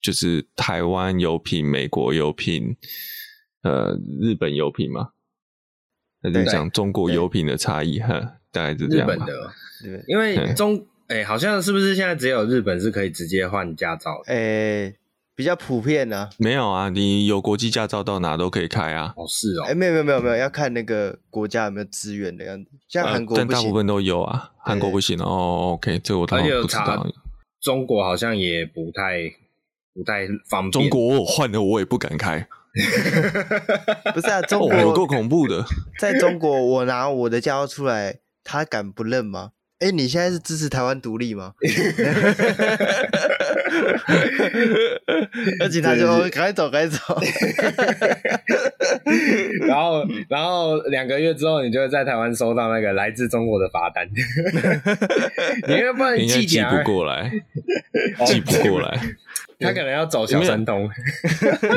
就是台湾油品、美国油品、呃，日本油品嘛，那就讲中国油品的差异哈，大概是这样吧。日本的，对，因为中，哎、欸，好像是不是现在只有日本是可以直接换驾照？哎、欸，比较普遍呢、啊。没有啊，你有国际驾照到哪都可以开啊。哦，是哦。哎、欸，没有没有没有没有，要看那个国家有没有资源的样子。像韩国、呃，但大部分都有啊。韩国不行哦。OK，这个我倒不知道。中国好像也不太。不太方便。中国我换了，我也不敢开。不是啊，中国有够恐怖的。在中国，我拿我的驾照出来，他敢不认吗？哎、欸，你现在是支持台湾独立吗？而且他就赶快走，赶紧走。然后，然后两个月之后，你就会在台湾收到那个来自中国的罚单。你应该不然寄寄不过来，寄不过来。他可能要走小三通。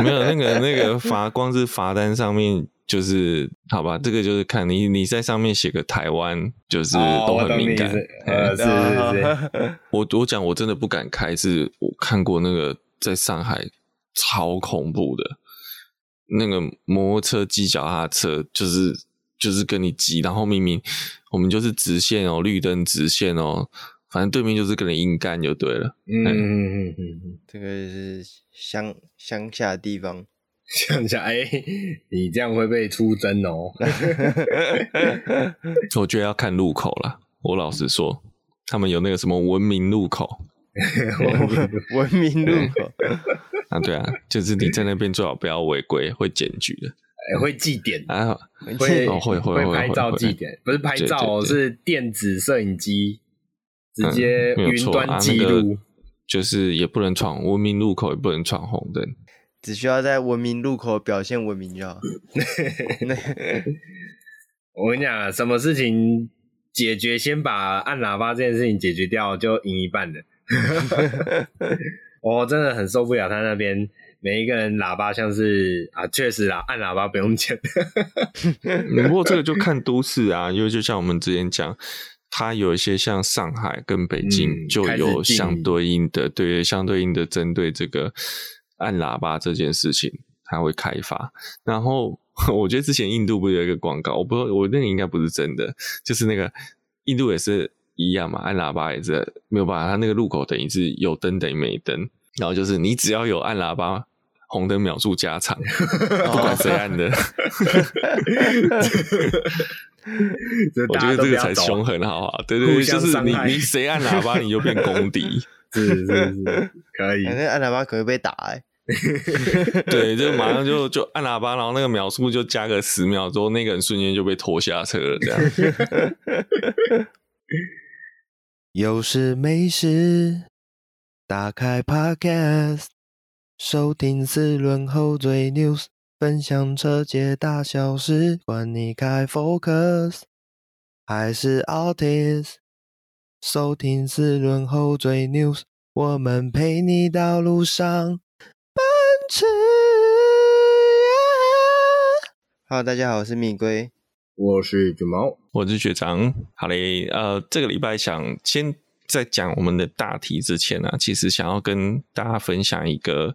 没有那个那个罚，光是罚单上面就是好吧？这个就是看你你在上面写个台湾，就是都很敏感。呃，是是是。我我讲我真的不敢开，是我看过那个在上海超恐怖的。那个摩托车、机脚踏车，就是就是跟你挤，然后明明我们就是直线哦，绿灯直线哦，反正对面就是跟你硬干就对了。嗯嗯嗯嗯嗯，这个是乡乡下的地方，乡下哎，你这样会被出征哦。我觉得要看路口了，我老实说，他们有那个什么文明路口。文明路口啊，对啊，就是你在那边最好不要违规，会检举的。哎，会记点啊，会会会会拍照记点，不是拍照哦，是电子摄影机直接云端记录。就是也不能闯文明路口，也不能闯红灯，只需要在文明路口表现文明就好。我跟你讲，什么事情解决，先把按喇叭这件事情解决掉，就赢一半的。我真的很受不了他那边每一个人喇叭像是啊，确实啦，按喇叭不用钱。不过这个就看都市啊，因为就像我们之前讲，它有一些像上海跟北京就有相对应的，嗯、对相对应的针对这个按喇叭这件事情，它会开发。然后 我觉得之前印度不是有一个广告，我不知道我那个应该不是真的，就是那个印度也是。一样嘛，按喇叭也是没有办法，它那个路口等于是有灯等于没灯，然后就是你只要有按喇叭，红灯秒数加长，不管谁按的。我觉得这个才凶狠，好不好？对对对，就是你你谁按喇叭，你就变公敌，是是是，可以。反正按喇叭可能会被打哎。对，就马上就就按喇叭，然后那个秒数就加个十秒，之后那个人瞬间就被拖下车了，这样。有事没事，打开 Podcast，收听四轮后最 news，分享车界大小事，管你开 Focus 还是 Altis，收听四轮后最 news，我们陪你到路上奔驰。Hello，大家好，我是米龟。我是卷毛，我是学长。好嘞，呃，这个礼拜想先在讲我们的大题之前呢、啊，其实想要跟大家分享一个，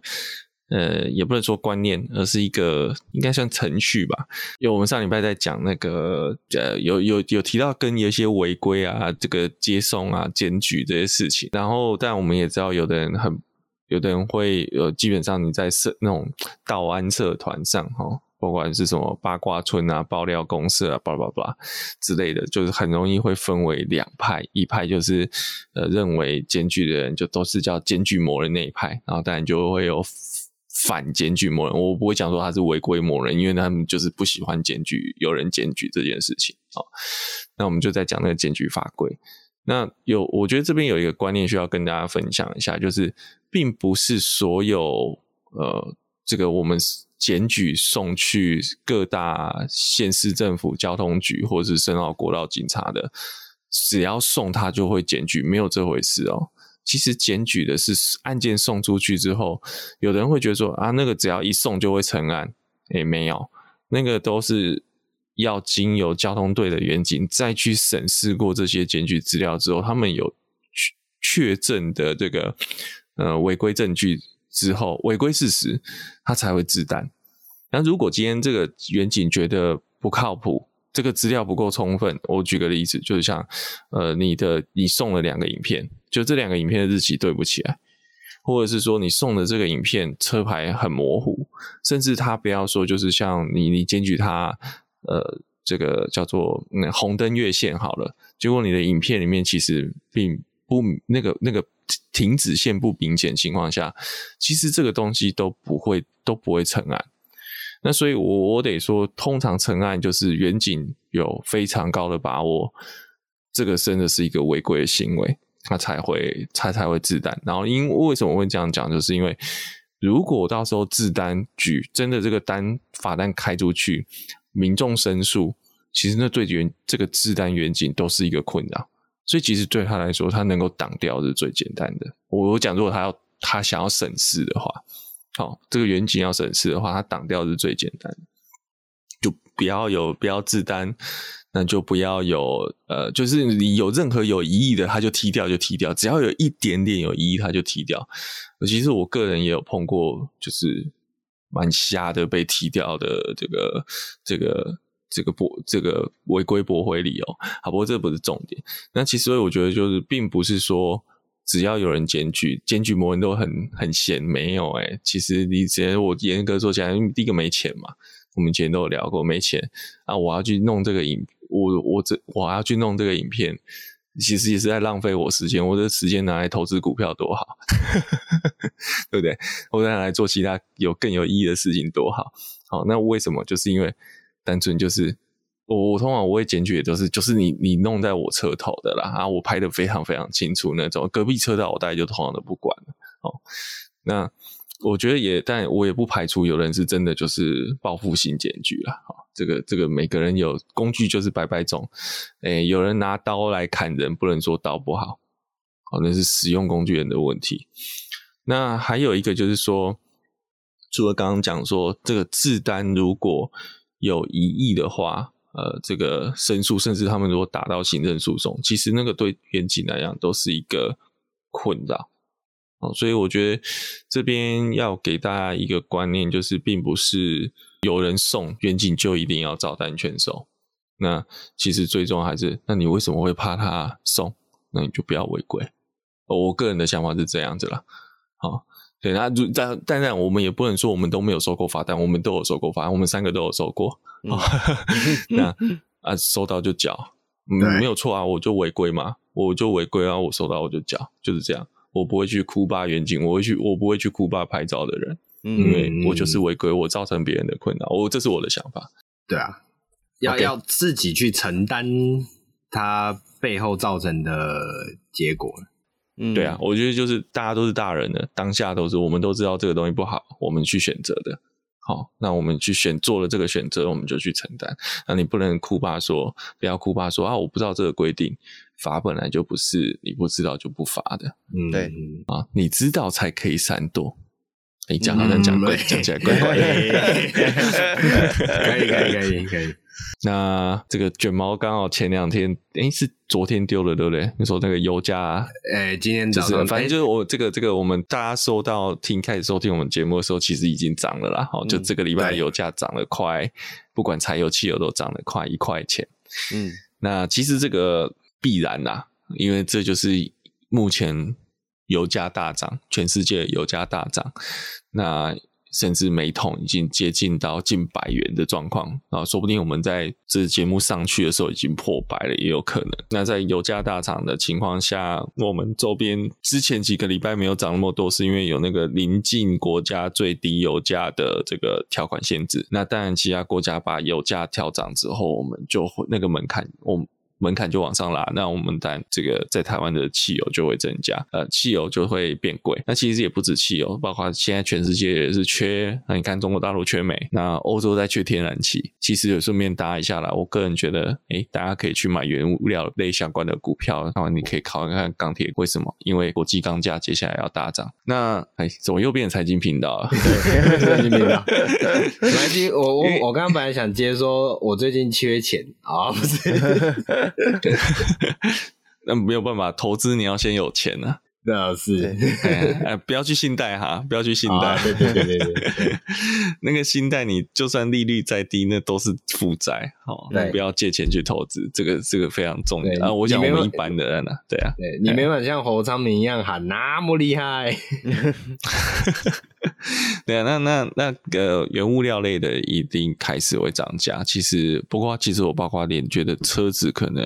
呃，也不能说观念，而是一个应该算程序吧。因为我们上礼拜在讲那个，呃，有有有提到跟有一些违规啊，这个接送啊、检举这些事情。然后，但我们也知道，有的人很，有的人会，呃，基本上你在社那种道安社团上，哈。不管是什么八卦村啊、爆料公社啊、巴拉巴拉之类的，就是很容易会分为两派，一派就是呃认为检举的人就都是叫检举魔人那一派，然后当然就会有反检举魔人。我不会讲说他是违规魔人，因为他们就是不喜欢检举有人检举这件事情。那我们就在讲那个检举法规。那有，我觉得这边有一个观念需要跟大家分享一下，就是并不是所有呃这个我们。检举送去各大县市政府交通局或者是深澳国道警察的，只要送他就会检举，没有这回事哦。其实检举的是案件送出去之后，有的人会觉得说啊，那个只要一送就会成案，诶，没有，那个都是要经由交通队的员警再去审视过这些检举资料之后，他们有确确证的这个呃违规证据。之后，违规事实，他才会自单。那如果今天这个远景觉得不靠谱，这个资料不够充分，我举个例子，就是像呃，你的你送了两个影片，就这两个影片的日期对不起来，或者是说你送的这个影片车牌很模糊，甚至他不要说，就是像你你检举他呃，这个叫做嗯红灯越线好了，结果你的影片里面其实并不那个那个停止线不明显情况下，其实这个东西都不会都不会成案。那所以我，我得说，通常成案就是远景有非常高的把握，这个真的是一个违规的行为，他才会他才会自单。然后，因为为什么会这样讲，就是因为如果到时候自单举真的这个单罚单开出去，民众申诉，其实那对远这个自单远景都是一个困扰。所以，其实对他来说，他能够挡掉是最简单的。我我讲，如果他要他想要省事的话。好，这个远景要省事的话，他挡掉是最简单，就不要有不要自单，那就不要有呃，就是你有任何有疑义的，他就踢掉就踢掉，只要有一点点有疑义，他就踢掉。其实我个人也有碰过，就是蛮瞎的被踢掉的这个这个这个驳这个违规驳回理由。好，不过这不是重点。那其实我觉得就是，并不是说。只要有人检举，检举某人都很很闲，没有诶、欸、其实你直接我严格说起来，第一个没钱嘛，我们以前都有聊过，没钱啊，我要去弄这个影，我我这我要去弄这个影片，其实也是在浪费我时间，我的时间拿来投资股票多好，对不对？我再拿来做其他有更有意义的事情多好，好，那为什么？就是因为单纯就是。我我通常我会检举的都是就是你你弄在我车头的啦啊，我拍的非常非常清楚那种，隔壁车道我大概就通常都不管了哦。那我觉得也，但我也不排除有人是真的就是报复性检举啦。哦。这个这个每个人有工具就是百百种，诶，有人拿刀来砍人，不能说刀不好，好，那是使用工具人的问题。那还有一个就是说，除了刚刚讲说这个自单如果有疑义的话。呃，这个申诉，甚至他们如果打到行政诉讼，其实那个对远景来讲都是一个困扰哦。所以我觉得这边要给大家一个观念，就是并不是有人送远景就一定要照单全收。那其实最终还是，那你为什么会怕他送？那你就不要违规。我个人的想法是这样子啦。好，对，那但当然我们也不能说我们都没有收过罚单，我们都有收过罚单，我们三个都有收过。哦，那啊，收到就缴，嗯，没有错啊，我就违规嘛，我就违规啊，我收到我就缴，就是这样，我不会去哭吧远景，我会去，我不会去哭吧拍照的人，嗯，因为我就是违规，我造成别人的困扰，我这是我的想法，对啊，要要自己去承担他背后造成的结果，嗯，对啊，我觉得就是大家都是大人的，当下都是我们都知道这个东西不好，我们去选择的。好，那我们去选做了这个选择，我们就去承担。那你不能哭吧说，不要哭吧说啊，我不知道这个规定，罚本来就不是你不知道就不罚的。嗯，对啊，你知道才可以闪躲。你讲好像讲怪，讲、嗯、起来怪怪的。可以可以可以可以。那这个卷毛刚好前两天，诶、欸、是昨天丢了，对不对？你说那个油价，诶、欸、今天就是，反正就是我这个这个，我们大家收到听开始收听我们节目的时候，其实已经涨了啦。好、嗯，就这个礼拜油价涨了快，不管柴油、汽油都涨了快一块钱。嗯，那其实这个必然啦，因为这就是目前油价大涨，全世界油价大涨，那。甚至每桶已经接近到近百元的状况啊，说不定我们在这节目上去的时候已经破百了，也有可能。那在油价大涨的情况下，我们周边之前几个礼拜没有涨那么多，是因为有那个邻近国家最低油价的这个条款限制。那当然，其他国家把油价调涨之后，我们就会那个门槛，我们。门槛就往上拉，那我们但这个在台湾的汽油就会增加，呃，汽油就会变贵。那其实也不止汽油，包括现在全世界也是缺。那你看中国大陆缺煤，那欧洲在缺天然气。其实也顺便搭一下啦，我个人觉得，诶，大家可以去买原物料类相关的股票，然后你可以考虑看看钢铁，为什么？因为国际钢价接下来要大涨。那哎，怎么又变成财经频道了？财经频道。财经，我我我刚刚本来想接说，我最近缺钱啊，不是。那没有办法，投资你要先有钱啊。那是，哎，不要去信贷哈，不要去信贷。啊、对对对对对，那个信贷你就算利率再低，那都是负债。好，不要借钱去投资，这个这个非常重要。啊，我想我们一般的人呢，对啊，对你没法像侯昌明一样喊那么厉害。对啊，那那那个原物料类的一定开始会涨价。其实，不过其实我包括连觉得车子可能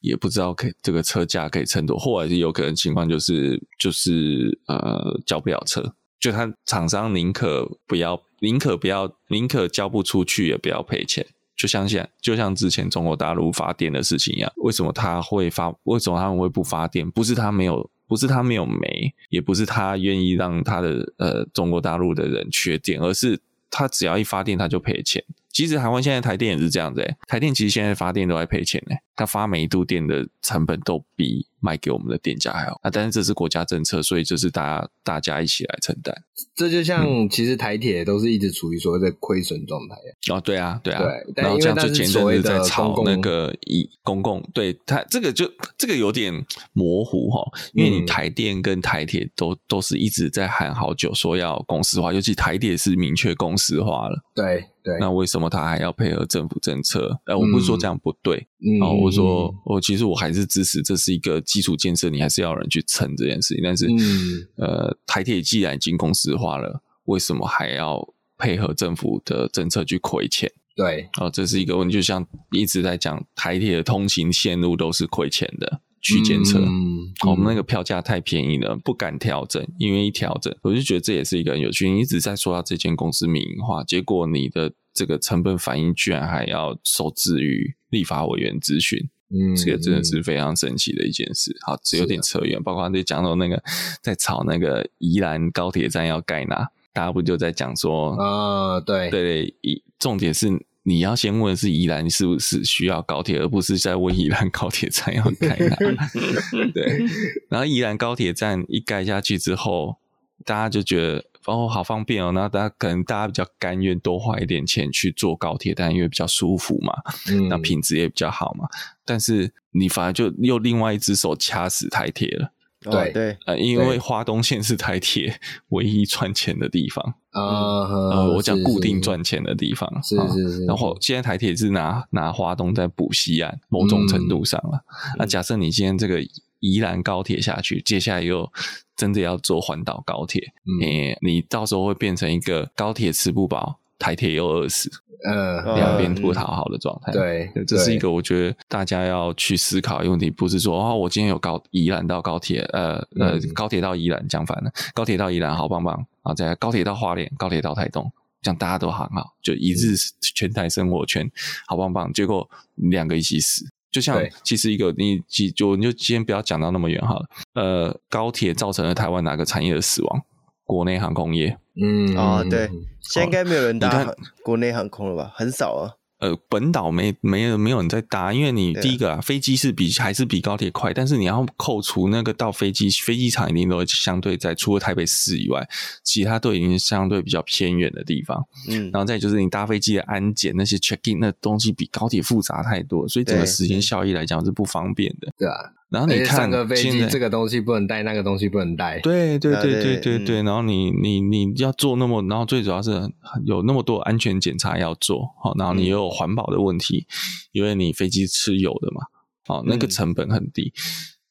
也不知道可以这个车价可以撑多，或者是有可能情况就是就是呃交不了车，就他厂商宁可不要，宁可不要，宁可交不出去也不要赔钱。就像现就像之前中国大陆发电的事情一样，为什么他会发？为什么他们会不发电？不是他没有。不是他没有煤，也不是他愿意让他的呃中国大陆的人缺电，而是他只要一发电他就赔钱。其实台湾现在台电也是这样子，欸，台电其实现在发电都在赔钱呢，欸，他发每一度电的成本都比卖给我们的电价还好啊。但是这是国家政策，所以就是大家大家一起来承担。这就像其实台铁都是一直处于所谓的亏损状态，嗯、哦，对啊，对啊，对。然后这样就前阵子在炒那个以公共，对他这个就这个有点模糊哈，因为你台电跟台铁都都是一直在喊好久说要公司化，尤其台铁是明确公司化了，对。对，那为什么他还要配合政府政策？呃，我不是说这样不对，嗯，我说我其实我还是支持这是一个基础建设，你还是要有人去撑这件事情。但是，嗯、呃，台铁既然已经公司化了，为什么还要配合政府的政策去亏钱？对，哦，这是一个问题。就像一直在讲，台铁的通勤线路都是亏钱的。区间车，嗯，我们那个票价太便宜了，不敢调整，因为一调整，我就觉得这也是一个很有趣。你一直在说到这间公司民营化，结果你的这个成本反应居然还要受制于立法委员咨询，嗯，这个真的是非常神奇的一件事。好，只有点扯远，包括你讲到那个在炒那个宜兰高铁站要盖哪，大家不就在讲说啊，对对对，一重点是。你要先问的是宜兰是不是需要高铁，而不是在问宜兰高铁站要盖哪。对，然后宜兰高铁站一盖下去之后，大家就觉得哦，好方便哦，那大家可能大家比较甘愿多花一点钱去坐高铁，但因为比较舒服嘛，嗯，那品质也比较好嘛。但是你反而就又另外一只手掐死台铁了。对对，呃，因为花东线是台铁唯一赚钱的地方啊，呃，我讲固定赚钱的地方，是是是，是。然后现在台铁是拿拿花东在补西岸，某种程度上了。那假设你今天这个宜兰高铁下去，接下来又真的要坐环岛高铁，你你到时候会变成一个高铁吃不饱，台铁又饿死。呃，两边不讨好的状态，对，这是一个我觉得大家要去思考的问题，不是说哦，我今天有高宜兰到高铁，呃呃，高铁到宜兰讲反了，高铁到宜兰好棒棒，然后再高铁到花莲，高铁到台东，这样大家都很好，就一日全台生活圈好棒棒，结果两个一起死，就像其实一个你就你就今天不要讲到那么远好了，呃，高铁造成了台湾哪个产业的死亡？国内航空业，嗯哦，对。现在应该没有人搭国内航空了吧？很少啊。呃，本岛没没有没有人在搭，因为你第一个啊，飞机是比还是比高铁快，但是你要扣除那个到飞机飞机场一定都相对在除了台北市以外，其他都已经相对比较偏远的地方。嗯，然后再就是你搭飞机的安检那些 check in 那东西比高铁复杂太多，所以整个时间效益来讲是不方便的。对啊。然后你看，上个飞机这个东西不能带，那个东西不能带。对对对对对对。然后你你你要做那么，然后最主要是有那么多安全检查要做，好，然后你又有环保的问题，因为你飞机吃油的嘛，好，那个成本很低，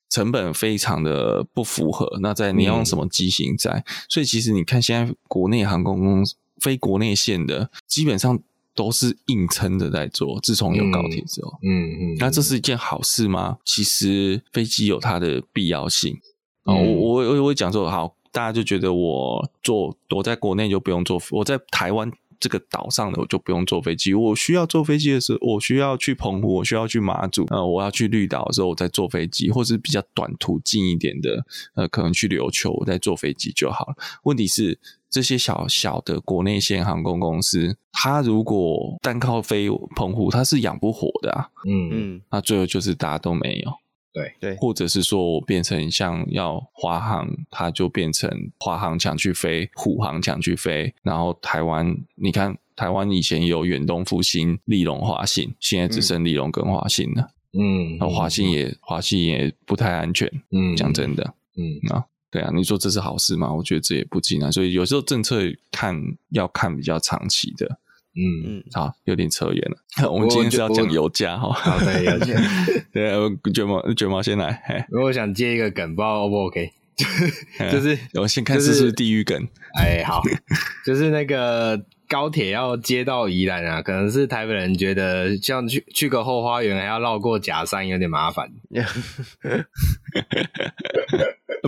成本非常的不符合。那在你要用什么机型在？所以其实你看，现在国内航空公司飞国内线的基本上。都是硬撑的在做，自从有高铁之后，嗯嗯，嗯，那这是一件好事吗？其实飞机有它的必要性。我我我我讲说好，大家就觉得我坐我在国内就不用坐，我在台湾这个岛上的我就不用坐飞机。我需要坐飞机的时候，我需要去澎湖，我需要去马祖，呃，我要去绿岛的时候，我再坐飞机，或是比较短途近一点的，呃，可能去琉球，我再坐飞机就好了。问题是。这些小小的国内线航空公司，它如果单靠飞澎湖，它是养不活的啊。嗯嗯，那最后就是大家都没有。对对，或者是说我变成像要华航，它就变成华航抢去飞，虎航抢去飞，然后台湾，你看台湾以前有远东复兴、立荣、华信，现在只剩立荣跟华信了。嗯，那华信也华信也不太安全。嗯，讲真的。嗯啊，对啊，你说这是好事吗？我觉得这也不尽然，所以有时候政策看要看比较长期的。嗯嗯，好，有点扯远了。我们今天是要讲油价哈。好的，油价。对，卷毛卷毛先来。如果想接一个梗，不知道 O 不 OK？就是我先看是不是地狱梗。哎，好，就是那个高铁要接到宜兰啊，可能是台北人觉得像去去个后花园还要绕过假山，有点麻烦。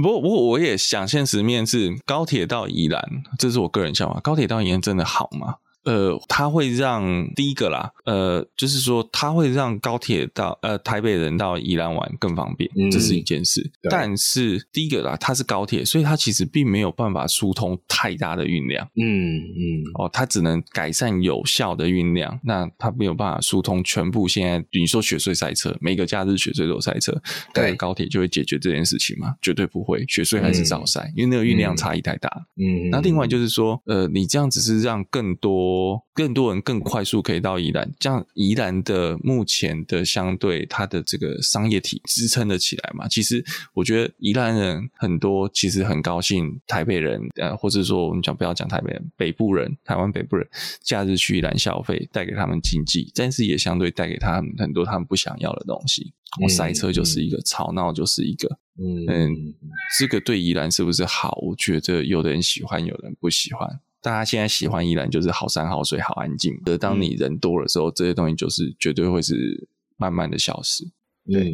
不过不过我也想现实面试高铁到宜兰，这是我个人想法。高铁到宜兰真的好吗？呃，它会让第一个啦，呃，就是说它会让高铁到呃台北人到宜兰玩更方便，嗯、这是一件事。但是第一个啦，它是高铁，所以它其实并没有办法疏通太大的运量。嗯嗯，哦，它只能改善有效的运量，那它没有办法疏通全部。现在你说雪隧塞车，每个假日雪隧都塞车，对，高铁就会解决这件事情吗？绝对不会，雪隧还是照塞，嗯、因为那个运量差异太大。嗯，那另外就是说，呃，你这样只是让更多。更多人更快速可以到宜兰，这样宜兰的目前的相对它的这个商业体支撑得起来嘛？其实我觉得宜兰人很多，其实很高兴台北人，呃，或者说我们讲不要讲台北人，北部人，台湾北部人假日去宜兰消费，带给他们经济，但是也相对带给他们很多他们不想要的东西。我塞车就是一个，嗯、吵闹就是一个，嗯嗯，这个对宜兰是不是好？我觉得有的人喜欢，有人不喜欢。大家现在喜欢宜兰就是好山好水好安静，而当你人多的时候，这些东西就是绝对会是慢慢的消失。对，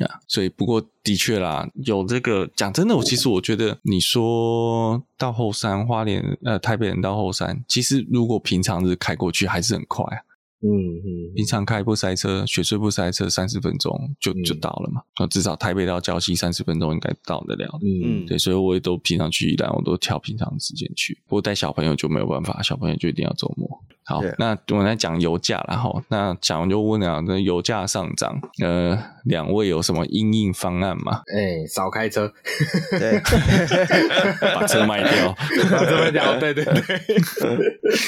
呀，所以不过的确啦，有这个讲真的，我其实我觉得你说到后山花莲，呃，台北人到后山，其实如果平常日开过去还是很快啊。嗯嗯，平常开不塞车，雪隧不塞车，三十分钟就就到了嘛。那、至少台北到礁溪三十分钟应该到得了的。嗯，对，所以我也都平常去宜兰，我都挑平常的时间去。不过带小朋友就没有办法，小朋友就一定要周末。好，那我们来讲油价了哈。那讲完就问了，那油价上涨，呃，两位有什么因应方案吗？哎、欸，少开车，对，把车卖掉，把车卖掉。对对对。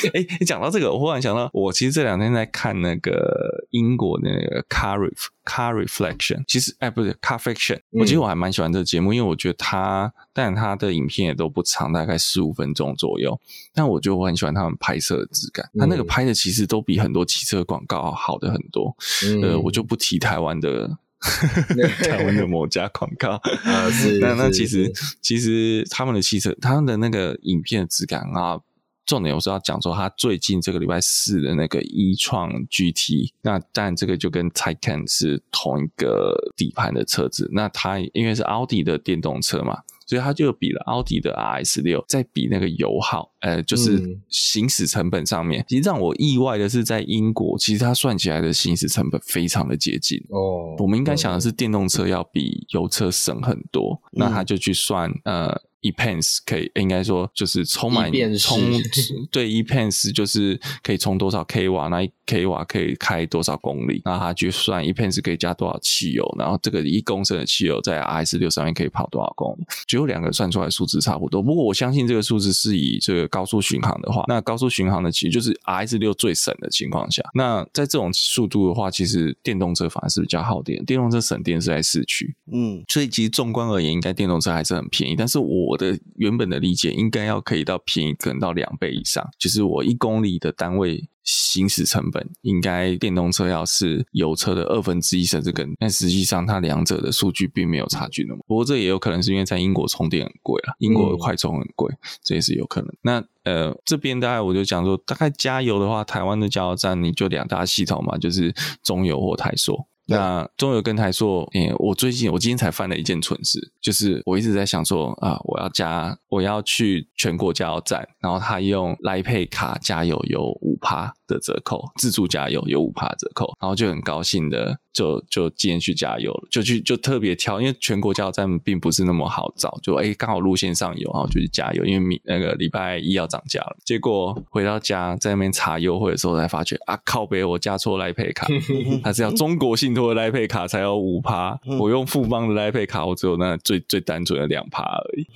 哎、欸，你讲到这个，我忽然想到，我其实这两天在看那个英国的那个 Car Car Reflection，其实哎，不是 Car Fiction，我其实我还蛮喜欢这个节目，因为我觉得它，但它的影片也都不长，大概十五分钟左右。但我觉得我很喜欢他们拍摄的质感，它那个拍的其实都比很多汽车广告好的很多。嗯、呃，我就不提台湾的 台湾的某家广告。啊，是，那那其实其实他们的汽车，他们的那个影片的质感啊。重点我是要讲说，他最近这个礼拜四的那个一创 GT，那但这个就跟 Taycan 是同一个底盘的车子。那它因为是奥迪的电动车嘛，所以它就比了奥迪的 RS 六，再比那个油耗，呃，就是行驶成本上面。嗯、其实让我意外的是，在英国，其实它算起来的行驶成本非常的接近哦。我们应该想的是电动车要比油车省很多，嗯、那他就去算呃。e-Pens 可以应该说就是充满充 对 e-Pens 就是可以充多少 k 瓦，那一 k 瓦可以开多少公里，那他去算 e-Pens 可以加多少汽油，然后这个一公升的汽油在 RS 六上面可以跑多少公里，只有两个算出来数字差不多。不过我相信这个数字是以这个高速巡航的话，那高速巡航的其实就是 RS 六最省的情况下，那在这种速度的话，其实电动车反而是比较耗电，电动车省电是在市区，嗯，所以其实纵观而言，应该电动车还是很便宜，但是我。我的原本的理解应该要可以到便宜，可能到两倍以上。就是我一公里的单位行驶成本，应该电动车要是油车的二分之一甚至更。但实际上，它两者的数据并没有差距那么。不过这也有可能是因为在英国充电很贵啊，英国的快充很贵，这也是有可能。那呃，这边大概我就讲说，大概加油的话，台湾的加油站你就两大系统嘛，就是中油或台塑。那中油跟台说，诶、我最近我今天才犯了一件蠢事，就是我一直在想说啊，我要加，我要去全国加油站，然后他用来配卡加油有五趴的折扣，自助加油有五趴折扣，然后就很高兴的。就就今天去加油了，就去就特别挑，因为全国加油站并不是那么好找，就哎刚好路线上有，然后就去加油，因为明那个礼拜一要涨价了。结果回到家在那边查优惠的时候才发觉啊，靠北我加错 Line Pay 卡，它是要中国信托的 Line Pay 卡才有五趴，我用富邦的 Line Pay 卡，我只有那最最单纯的两趴而已，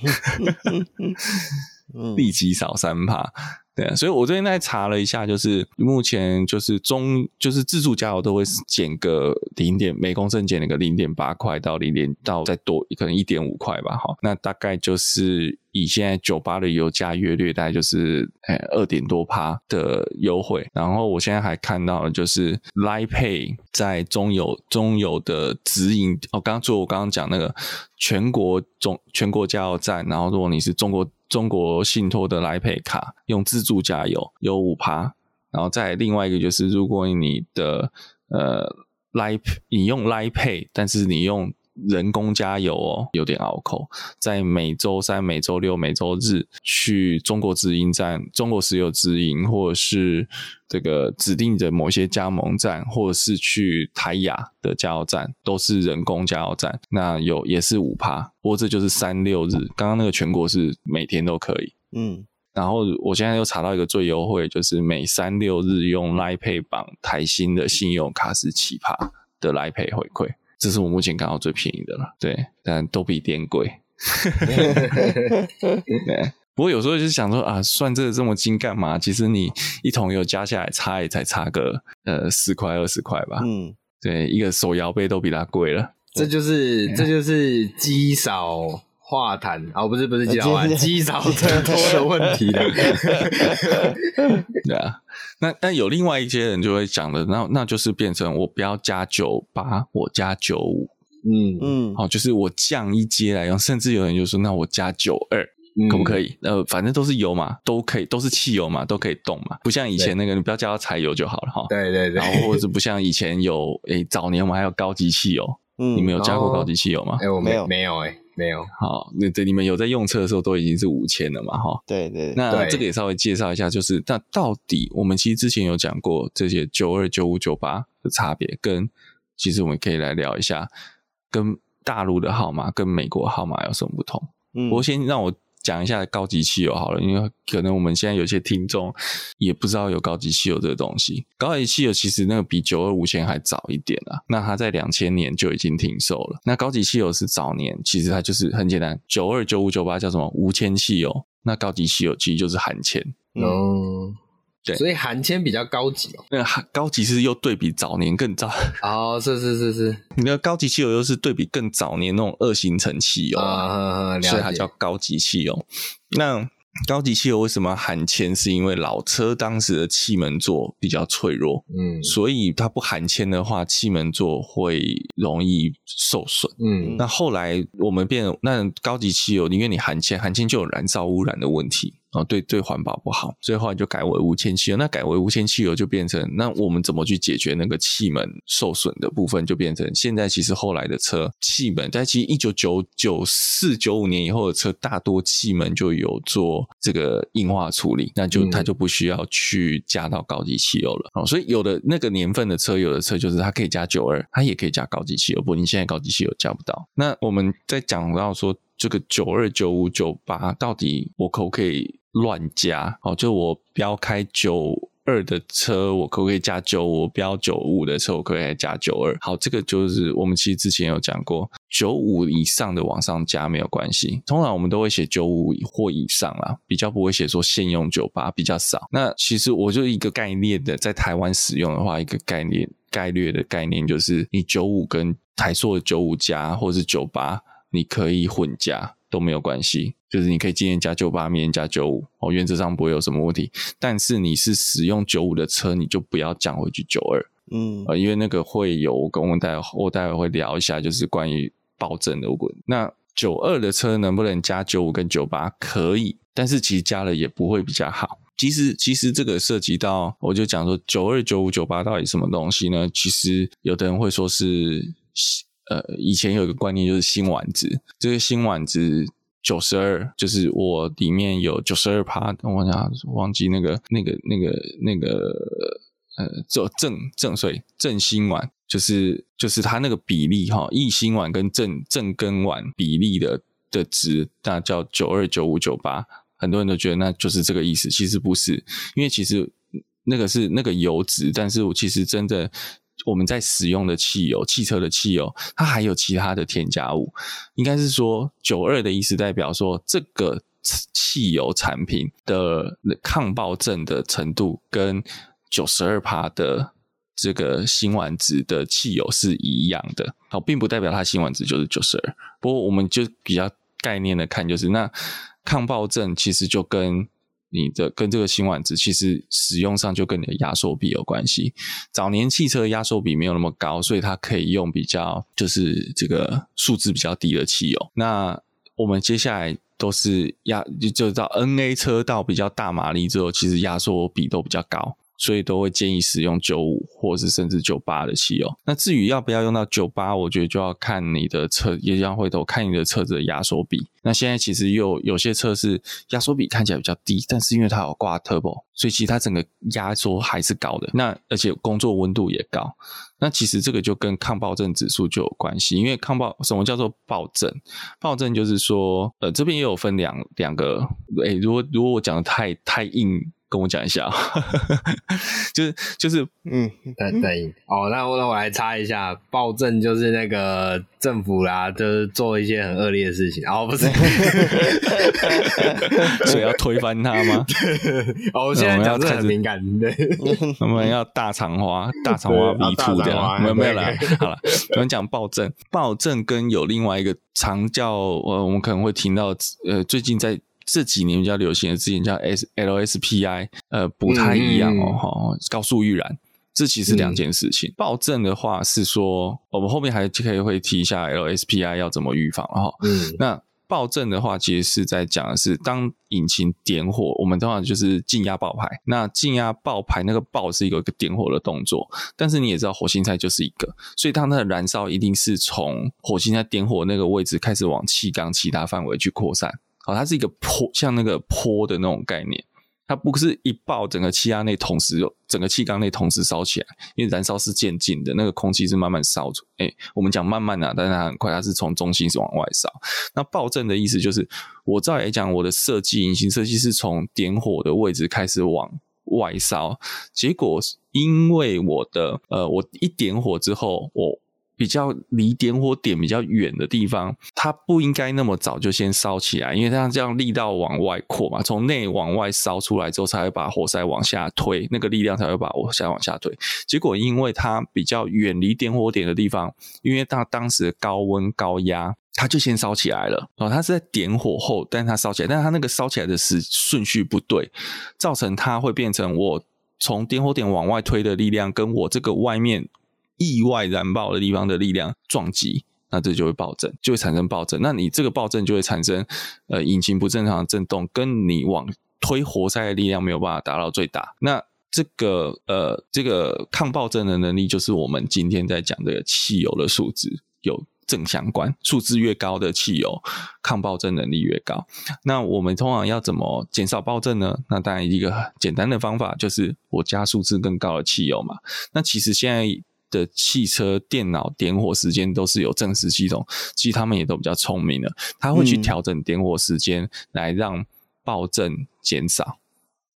立即少三趴。对，所以我最近在查了一下，就是目前就是中就是自助加油都会减个零点每公升减了个零点八块到零点到再多可能一点五块吧，哈，那大概就是。以现在酒吧的油价约略大概就是诶二点多趴的优惠，然后我现在还看到了就是 Line Pay 在中油中油的直营哦，刚刚做我刚刚讲那个全国中全国加油站，然后如果你是中国中国信托的 lipay 卡用自助加油有五趴，然后再另外一个就是如果你的呃 l i 你用 lipay 但是你用人工加油哦，有点拗口。在每周三、每周六、每周日去中国直营站、中国石油直营，或者是这个指定的某些加盟站，或者是去台亚的加油站，都是人工加油站。那有也是五趴，不过这就是三六日。刚刚那个全国是每天都可以。嗯，然后我现在又查到一个最优惠，就是每三六日用 Line Pay 绑台新的信用卡是七趴的 Line Pay 回馈。这是我目前看到最便宜的了，对，但都比电贵。对，不过有时候就是想说啊，算这个这么精干嘛？其实你一桶油加下来差也才差个呃十块二十块吧。嗯，对，一个手摇杯都比它贵了。这就是这就是积少化痰哦，不是不是积少化痰，积少成多的问题了。对啊。那那有另外一些人就会讲的，那那就是变成我不要加九八，我加九五，嗯嗯，好，就是我降一阶来用，甚至有人就说，那我加九二，可不可以？呃，反正都是油嘛，都可以，都是汽油嘛，都可以动嘛，不像以前那个，你不要加到柴油就好了哈。对对对，然后或者不像以前有，诶，早年我们还有高级汽油，嗯，你们有加过高级汽油吗？哎，我没有，没有，哎。没有，好，那对你们有在用车的时候都已经是五千了嘛？哈，对对，那这个也稍微介绍一下，就是那到底我们其实之前有讲过这些九二、九五、九八的差别，跟其实我们可以来聊一下，跟大陆的号码跟美国号码有什么不同？嗯，我先让我。讲一下高级汽油好了，因为可能我们现在有些听众也不知道有高级汽油这个东西。高级汽油其实那个比九二五千还早一点啊，那它在两千年就已经停售了。那高级汽油是早年，其实它就是很简单，九二、九五、九八叫什么无铅汽油，那高级汽油其实就是含铅。嗯。对，所以含铅比较高级哦。那含高级是又对比早年更早 哦，是是是是。你的高级汽油又是对比更早年那种二型程汽油啊，所以它叫高级汽油。那高级汽油为什么含铅？是因为老车当时的气门座比较脆弱，嗯，所以它不含铅的话，气门座会容易受损。嗯，那后来我们变那高级汽油，因为你含铅，含铅就有燃烧污染的问题。哦，对对，环保不好，所以后来就改为无铅汽油。那改为无铅汽油就变成，那我们怎么去解决那个气门受损的部分？就变成现在其实后来的车气门，但其实一九九九四九五年以后的车，大多气门就有做这个硬化处理，那就它就不需要去加到高级汽油了。哦，所以有的那个年份的车，有的车就是它可以加九二，它也可以加高级汽油。不过你现在高级汽油加不到。那我们在讲到说这个九二、九五、九八，到底我可不可以？乱加哦，就我标开九二的车，我可不可以加九五？标九五的车，我可不可以加九二？好，这个就是我们其实之前有讲过，九五以上的往上加没有关系，通常我们都会写九五或以上啦，比较不会写说限用九八，比较少。那其实我就一个概念的，在台湾使用的话，一个概念概略的概念就是，你九五跟台塑的九五加或者是九八，你可以混加。都没有关系，就是你可以今天加九八，明天加九五，哦，原则上不会有什么问题。但是你是使用九五的车，你就不要降回去九二，嗯，呃，因为那个会有，我跟我们待会我待会会聊一下，就是关于保证的问题。那九二的车能不能加九五跟九八？可以，但是其实加了也不会比较好。其实其实这个涉及到，我就讲说九二、九五、九八到底什么东西呢？其实有的人会说是。呃，以前有一个观念就是新烷值，这个新烷值九十二，就是我里面有九十二趴，等我想忘记那个那个那个那个呃，正正正所以正辛烷，就是就是它那个比例哈，异辛烷跟正正庚烷比例的的值，那叫九二九五九八，很多人都觉得那就是这个意思，其实不是，因为其实那个是那个油脂，但是我其实真的。我们在使用的汽油，汽车的汽油，它还有其他的添加物。应该是说，九二的意思代表说，这个汽油产品的抗爆震的程度跟九十二趴的这个辛烷值的汽油是一样的，好，并不代表它辛烷值就是九十二。不过我们就比较概念的看，就是那抗爆震其实就跟你的跟这个辛烷值，其实使用上就跟你的压缩比有关系。早年汽车压缩比没有那么高，所以它可以用比较就是这个数值比较低的汽油。那我们接下来都是压就，就到 NA 车到比较大马力之后，其实压缩比都比较高。所以都会建议使用九五或是甚至九八的汽油。那至于要不要用到九八，我觉得就要看你的车，也要回头看你的车子的压缩比。那现在其实有有些车是压缩比看起来比较低，但是因为它有挂 turbo，所以其实它整个压缩还是高的。那而且工作温度也高。那其实这个就跟抗爆震指数就有关系，因为抗爆什么叫做爆震？爆震就是说，呃，这边也有分两两个。诶，如果如果我讲的太太硬。跟我讲一下，就是就是嗯，等等哦，那我那我来插一下，暴政就是那个政府啦，就是做一些很恶劣的事情，哦不是，所以要推翻他吗？哦，我现在讲这很敏感，对，我们要大肠花，大肠花鼻吐掉，没有没有了，好了，我们讲暴政，暴政跟有另外一个常叫呃，我们可能会听到呃，最近在。这几年比较流行的之前叫 S L S P I，呃，不太一样哦，哈、嗯，高速预燃，这其实两件事情。爆、嗯、震的话是说，我们后面还可以会提一下 L S P I 要怎么预防哈。嗯，那暴震的话，其实是在讲的是当引擎点火，我们通常就是静压爆排。那静压爆排那个爆是一个点火的动作，但是你也知道火星塞就是一个，所以它的燃烧一定是从火星塞点火那个位置开始往气缸其他范围去扩散。哦，它是一个坡，像那个坡的那种概念，它不是一爆整个气压内同时，整个气缸内同时烧起来，因为燃烧是渐进的，那个空气是慢慢烧出。哎，我们讲慢慢啊，但是它很快，它是从中心是往外烧。那爆震的意思就是，我照来讲，我的设计引擎设计是从点火的位置开始往外烧，结果因为我的呃，我一点火之后，我。比较离点火点比较远的地方，它不应该那么早就先烧起来，因为它这样力道往外扩嘛，从内往外烧出来之后，才会把活塞往下推，那个力量才会把活塞往下推。结果因为它比较远离点火点的地方，因为它当时高温高压，它就先烧起来了。哦，它是在点火后，但它烧起来，但它那个烧起来的时顺序不对，造成它会变成我从点火点往外推的力量，跟我这个外面。意外燃爆的地方的力量撞击，那这就会爆震，就会产生爆震。那你这个爆震就会产生呃引擎不正常的震动，跟你往推活塞的力量没有办法达到最大。那这个呃这个抗爆震的能力，就是我们今天在讲这个汽油的数值有正相关，数字越高的汽油抗爆震能力越高。那我们通常要怎么减少爆震呢？那当然一个简单的方法就是我加数字更高的汽油嘛。那其实现在。的汽车电脑点火时间都是有正时系统，其实他们也都比较聪明的，他会去调整点火时间来让爆震减少。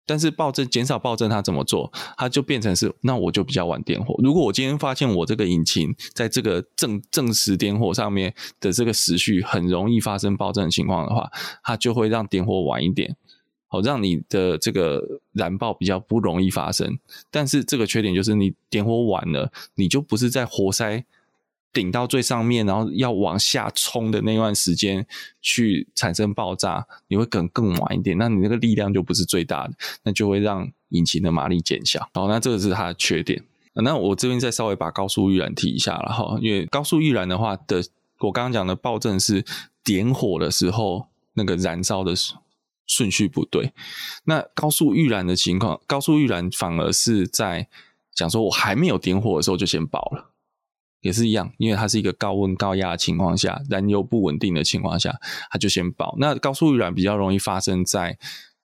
但是爆震减少爆震，它怎么做？它就变成是，那我就比较晚点火。如果我今天发现我这个引擎在这个正正时点火上面的这个时序很容易发生爆震的情况的话，它就会让点火晚一点。好，让你的这个燃爆比较不容易发生，但是这个缺点就是你点火晚了，你就不是在活塞顶到最上面，然后要往下冲的那段时间去产生爆炸，你会可能更晚一点，那你那个力量就不是最大的，那就会让引擎的马力减小。好，那这个是它的缺点。那我这边再稍微把高速预燃提一下了哈，因为高速预燃的话的，我刚刚讲的爆震是点火的时候那个燃烧的时。顺序不对，那高速预燃的情况，高速预燃反而是在讲说，我还没有点火的时候就先爆了，也是一样，因为它是一个高温高压的情况下，燃油不稳定的情况下，它就先爆。那高速预燃比较容易发生在。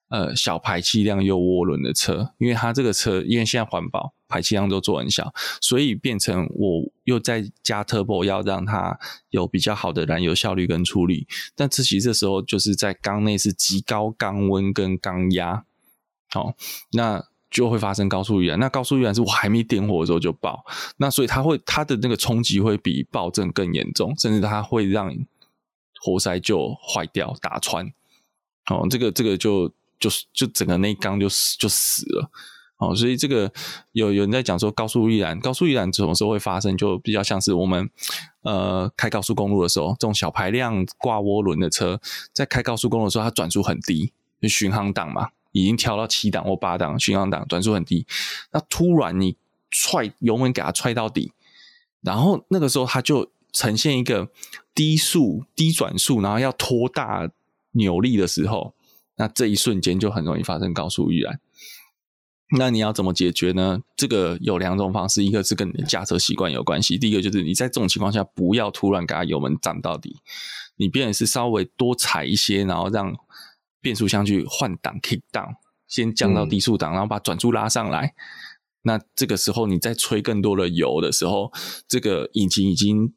呃，小排气量又涡轮的车，因为它这个车，因为现在环保，排气量都做很小，所以变成我又再加 turbo，要让它有比较好的燃油效率跟出力。但这其实这时候就是在缸内是极高缸温跟缸压，好，那就会发生高速预燃。那高速预燃是我还没点火的时候就爆，那所以它会它的那个冲击会比爆震更严重，甚至它会让活塞就坏掉、打穿。哦，这个这个就就就整个那缸就死就死了。哦，所以这个有有人在讲说高速易燃，高速易燃什么时候会发生？就比较像是我们呃开高速公路的时候，这种小排量挂涡轮的车在开高速公路的时候，它转速很低，就巡航档嘛，已经调到七档或八档，巡航档转速很低，那突然你踹油门给它踹到底，然后那个时候它就呈现一个低速低转速，然后要拖大扭力的时候，那这一瞬间就很容易发生高速易燃。那你要怎么解决呢？这个有两种方式，一个是跟你的驾车习惯有关系。第一个就是你在这种情况下不要突然给它油门涨到底，你变成是稍微多踩一些，然后让变速箱去换挡 kick down，先降到低速档，然后把转速拉上来。那这个时候你再吹更多的油的时候，这个引擎已经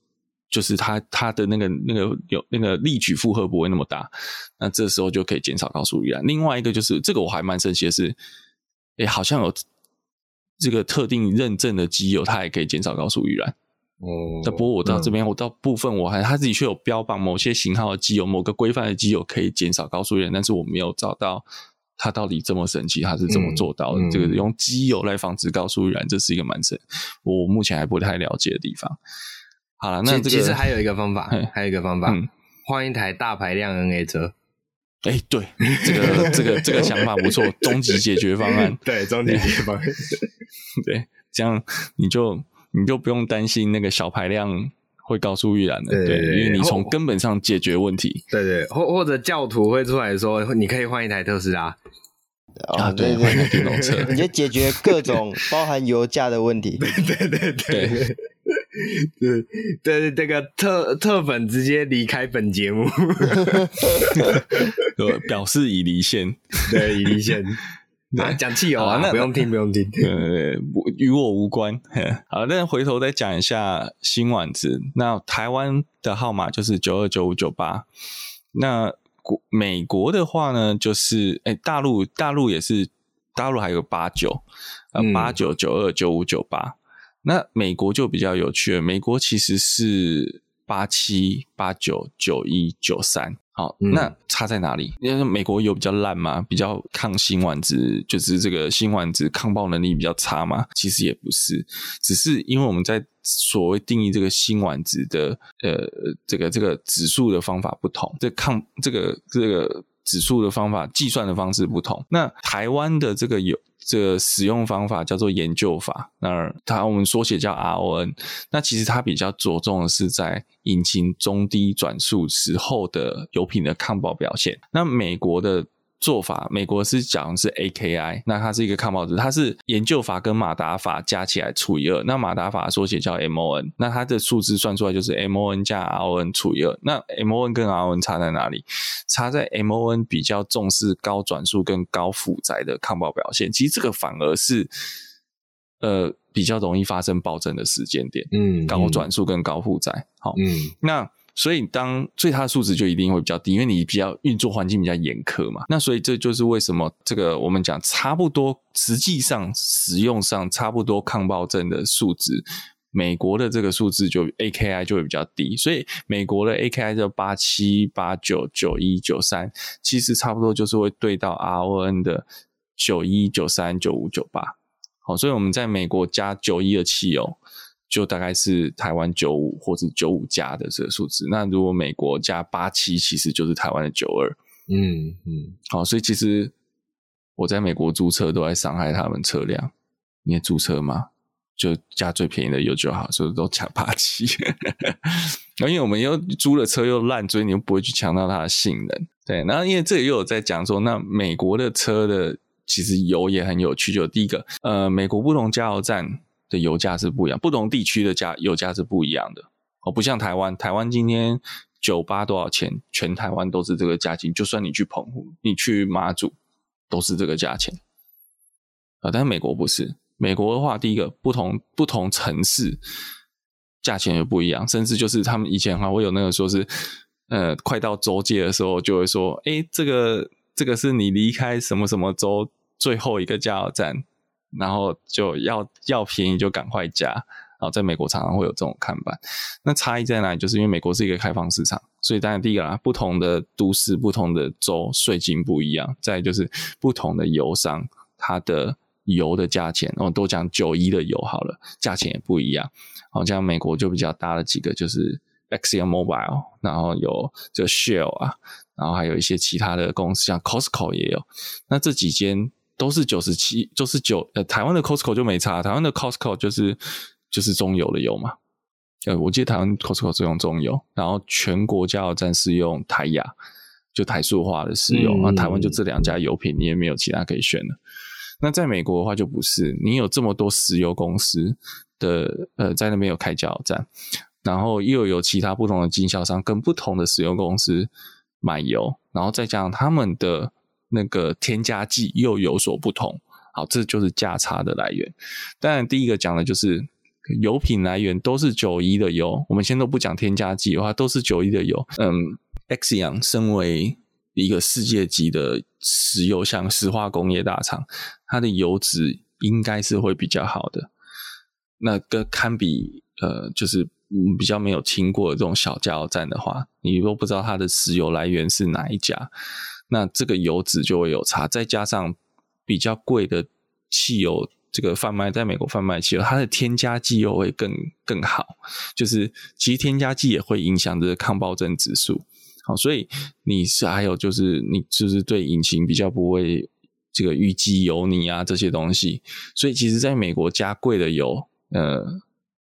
就是它它的那个那个有那个力矩负荷不会那么大，那这时候就可以减少高速力了。另外一个就是这个我还蛮神奇的是。诶，好像有这个特定认证的机油，它也可以减少高速易燃。哦，不过我到这边，嗯、我到部分我还它自己却有标榜某些型号的机油，某个规范的机油可以减少高速易燃，但是我没有找到它到底这么神奇，它是怎么做到的？嗯、这个用机油来防止高速易燃，这是一个蛮神，我目前还不太了解的地方。好了，那这个其实还有一个方法，还有一个方法，换、嗯、一台大排量 NA 车。哎、欸，对，这个这个这个想法不错，终极解决方案。对，终极解决方案。对，这样你就你就不用担心那个小排量会高速预览了。对，因为你从根本上解决问题。对，对对，或或者教徒会出来说，你可以换一台特斯拉。啊，对，换一台电动车，你就解决各种包含油价的问题。对对对 对。对对对，这个特特粉直接离开本节目，表示已离线。对，已离线。讲汽油啊，那不用听，不用听，呃，与我无关。好，那回头再讲一下新丸子。那台湾的号码就是九二九五九八。那国美国的话呢，就是哎，大陆大陆也是，大陆还有八九，呃，八九九二九五九八。那美国就比较有趣了，美国其实是八七八九九一九三，好，嗯、那差在哪里？因为美国有比较烂吗？比较抗新丸子，就是这个新丸子抗爆能力比较差吗？其实也不是，只是因为我们在所谓定义这个新丸子的呃这个这个指数的方法不同，这抗这个这个指数的方法计算的方式不同。那台湾的这个有。这个使用方法叫做研究法，那它我们缩写叫 RON。那其实它比较着重的是在引擎中低转速时候的油品的抗爆表现。那美国的。做法，美国是讲的是 AKI，那它是一个抗爆值，它是研究法跟马达法加起来除以二，那马达法缩写叫 MON，那它的数字算出来就是 MON 加 RON 除以二，那 MON 跟 RON 差在哪里？差在 MON 比较重视高转速跟高负载的抗爆表现，其实这个反而是呃比较容易发生爆震的时间点，嗯，嗯，高转速跟高负载，好，嗯，那。所以当所以它的数值就一定会比较低，因为你比较运作环境比较严苛嘛。那所以这就是为什么这个我们讲差不多，实际上使用上差不多抗爆震的数值，美国的这个数字就 AKI 就会比较低。所以美国的 AKI 就八七八九九一九三，其实差不多就是会对到 RON 的九一九三九五九八。好，所以我们在美国加九一的汽油。就大概是台湾九五或者九五加的这个数字。那如果美国加八七，其实就是台湾的九二。嗯嗯，好，所以其实我在美国租车都在伤害他们车辆。你也租车吗？就加最便宜的油就好，所以都抢八七。因为我们又租了车又烂，所以你又不会去强调它的性能。对，然后因为这里又有在讲说，那美国的车的其实油也很有趣。就第一个，呃，美国不同加油站。的油价是不一样，不同地区的价油价是不一样的哦，不像台湾，台湾今天九八多少钱，全台湾都是这个价钱，就算你去澎湖，你去马祖，都是这个价钱啊。但是美国不是，美国的话，第一个不同不同城市价钱也不一样，甚至就是他们以前还会有那个说是，呃，快到州界的时候就会说，诶，这个这个是你离开什么什么州最后一个加油站。然后就要要便宜就赶快加然后在美国常常会有这种看板。那差异在哪里？就是因为美国是一个开放市场，所以当然第一个啦，不同的都市、不同的州税金不一样。再就是不同的油商，它的油的价钱，我都讲九一的油好了，价钱也不一样。好像美国就比较大的几个就是 Exxon Mobil，然后有这 Shell 啊，然后还有一些其他的公司，像 Costco 也有。那这几间。都是九十七，就是九呃，台湾的 Costco 就没差，台湾的 Costco 就是就是中油的油嘛。呃，我记得台湾 Costco 是用中油，然后全国加油站是用台亚，就台塑化的石油。那、嗯、台湾就这两家油品，你也没有其他可以选了。那在美国的话就不是，你有这么多石油公司的呃，在那边有开加油站，然后又有其他不同的经销商跟不同的石油公司买油，然后再加上他们的。那个添加剂又有所不同，好，这就是价差的来源。当然，第一个讲的就是油品来源都是九一的油，我们先都不讲添加剂的话，都是九一的油。嗯，Exxon 身为一个世界级的石油像石化工业大厂，它的油脂应该是会比较好的。那个堪比呃，就是比较没有听过的这种小加油站的话，你都不知道它的石油来源是哪一家。那这个油脂就会有差，再加上比较贵的汽油，这个贩卖在美国贩卖汽油，它的添加剂又会更更好。就是其实添加剂也会影响这个抗爆震指数。好，所以你是还有就是你就是对引擎比较不会这个淤积油泥啊这些东西。所以其实在美国加贵的油，呃，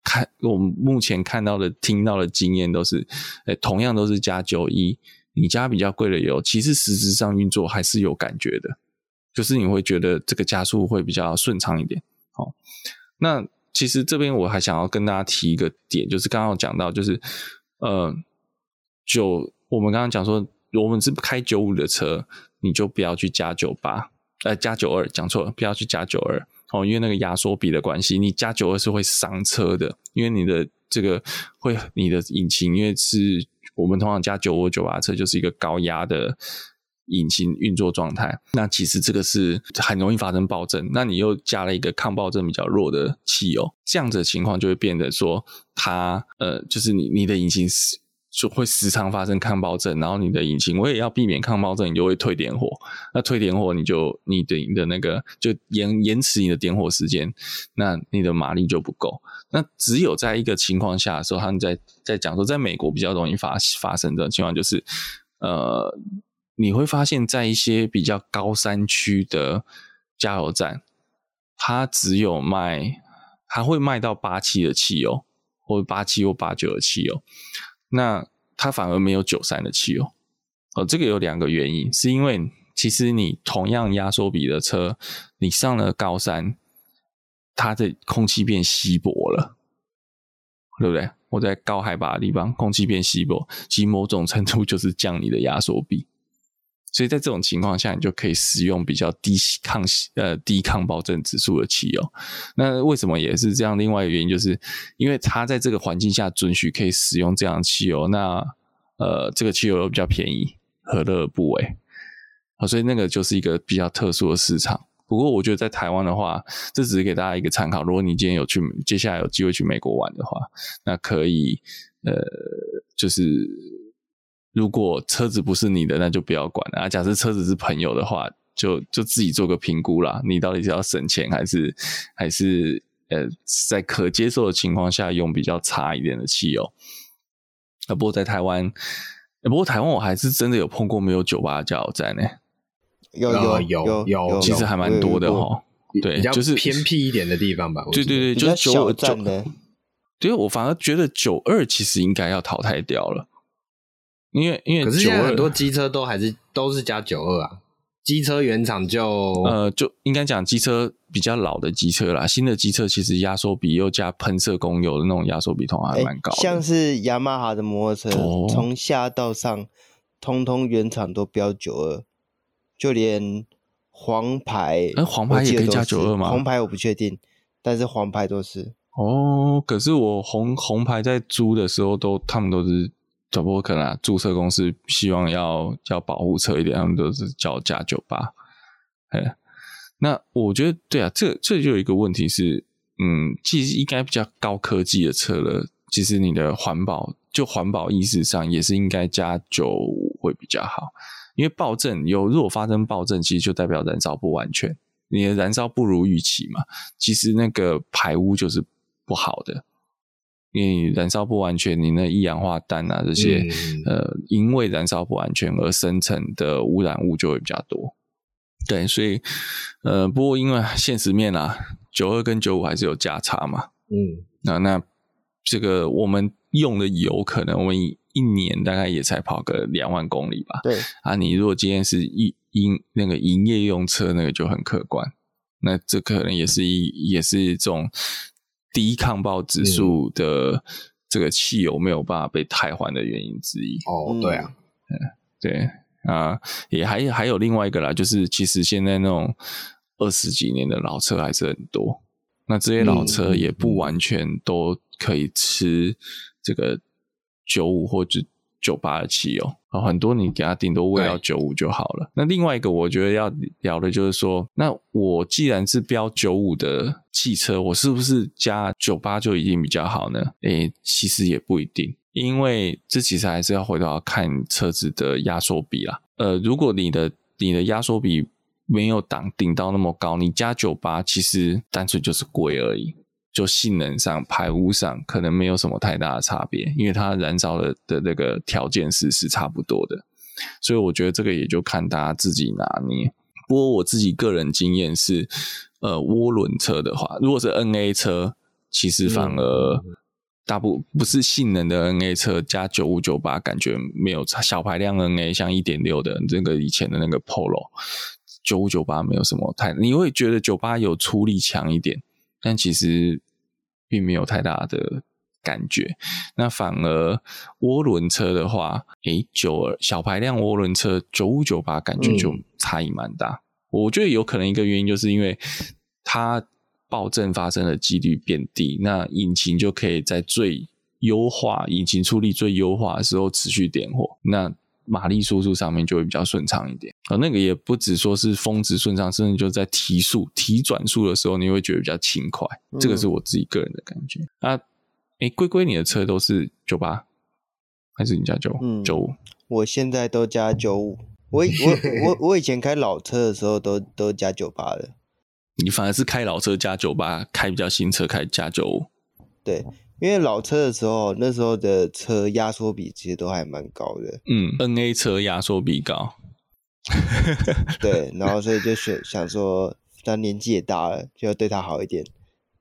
看我们目前看到的、听到的经验都是，诶同样都是加九一。你加比较贵的油，其实实质上运作还是有感觉的，就是你会觉得这个加速会比较顺畅一点。好，那其实这边我还想要跟大家提一个点，就是刚刚讲到，就是呃，九我们刚刚讲说，我们是开九五的车，你就不要去加九八，呃，加九二，讲错了，不要去加九二哦，因为那个压缩比的关系，你加九二是会伤车的，因为你的这个会你的引擎因为是。我们通常加九五九八车就是一个高压的引擎运作状态，那其实这个是很容易发生爆震。那你又加了一个抗爆震比较弱的汽油，这样子的情况就会变得说它呃，就是你你的引擎就会时常发生抗爆震，然后你的引擎我也要避免抗爆震，你就会退点火。那退点火，你就你的你的那个就延延迟你的点火时间，那你的马力就不够。那只有在一个情况下的时候，他们在在讲说，在美国比较容易发发生这种情况，就是呃，你会发现在一些比较高山区的加油站，它只有卖，它会卖到八七的汽油，或者八七或八九的汽油，那它反而没有九三的汽油。呃，这个有两个原因，是因为其实你同样压缩比的车，你上了高山。它的空气变稀薄了，对不对？我在高海拔的地方，空气变稀薄，其实某种程度就是降你的压缩比。所以在这种情况下，你就可以使用比较低抗呃低抗爆震指数的汽油。那为什么也是这样？另外一个原因就是，因为它在这个环境下准许可以使用这样的汽油，那呃这个汽油又比较便宜，何乐而不为？好，所以那个就是一个比较特殊的市场。不过，我觉得在台湾的话，这只是给大家一个参考。如果你今天有去，接下来有机会去美国玩的话，那可以，呃，就是如果车子不是你的，那就不要管了啊。假设车子是朋友的话，就就自己做个评估啦。你到底是要省钱，还是还是呃，在可接受的情况下用比较差一点的汽油？啊，不过在台湾，不过台湾我还是真的有碰过没有九八加油站呢。有有有有，其实还蛮多的哈。对，就是偏僻一点的地方吧。对对对，就是九九的。对，我反而觉得九二其实应该要淘汰掉了，因为因为可是现在很多机车都还是都是加九二啊。机车原厂就呃，就应该讲机车比较老的机车啦。新的机车其实压缩比又加喷射工油的那种压缩比，通常还蛮高的。像是雅马哈的摩托车，从下到上，通通原厂都标九二。就连黄牌，哎，黄牌也可以加九二吗？红牌我不确定，但是黄牌都是。哦，可是我红红牌在租的时候都，他们都是，只不过可能啊，注册公司希望要要保护车一点，他们都是叫加九八。哎，那我觉得对啊，这这就有一个问题是，嗯，其实应该比较高科技的车了。其实你的环保，就环保意识上也是应该加九会比较好。因为爆震有，如果发生爆震，其实就代表燃烧不完全，你的燃烧不如预期嘛。其实那个排污就是不好的，因为燃烧不完全，你那一氧化氮啊这些，嗯、呃，因为燃烧不完全而生成的污染物就会比较多。对，所以，呃，不过因为现实面啊，九二跟九五还是有价差嘛。嗯，那那这个我们用的油可能我们以。一年大概也才跑个两万公里吧。对啊，你如果今天是一营那个营业用车，那个就很可观。那这可能也是一也是这种低抗爆指数的这个汽油没有办法被汰换的原因之一。哦，对啊，嗯，对啊，也还还有另外一个啦，就是其实现在那种二十几年的老车还是很多。那这些老车也不完全都可以吃这个。九五或者九八的汽油啊，很多你给他顶多喂到九五就好了。那另外一个我觉得要聊的就是说，那我既然是标九五的汽车，我是不是加九八就一定比较好呢？诶，其实也不一定，因为这其实还是要回到看车子的压缩比啦。呃，如果你的你的压缩比没有挡顶到那么高，你加九八其实单纯就是贵而已。就性能上、排污上可能没有什么太大的差别，因为它燃烧的的那个条件是是差不多的，所以我觉得这个也就看大家自己拿捏。不过我自己个人经验是，呃，涡轮车的话，如果是 NA 车，其实反而大部不是性能的 NA 车加九五九八，感觉没有差。小排量 NA 像一点六的这个以前的那个 Polo，九五九八没有什么太，你会觉得九八有出力强一点。但其实并没有太大的感觉，那反而涡轮车的话，诶，九二小排量涡轮车九五九八感觉就差异蛮大。嗯。我觉得有可能一个原因就是因为它爆震发生的几率变低，那引擎就可以在最优化、引擎出力最优化的时候持续点火。那马力输出上面就会比较顺畅一点，啊，那个也不只说是峰值顺畅，甚至就在提速、提转速的时候，你会觉得比较轻快。嗯、这个是我自己个人的感觉。啊，哎，龟龟，你的车都是九八，还是你加九五？九五？我现在都加九五。我我我 我以前开老车的时候都都加九八的。你反而是开老车加九八，开比较新车开加九五。对。因为老车的时候，那时候的车压缩比其实都还蛮高的。嗯，NA 车压缩比高。对，然后所以就选想说，他年纪也大了，就要对他好一点。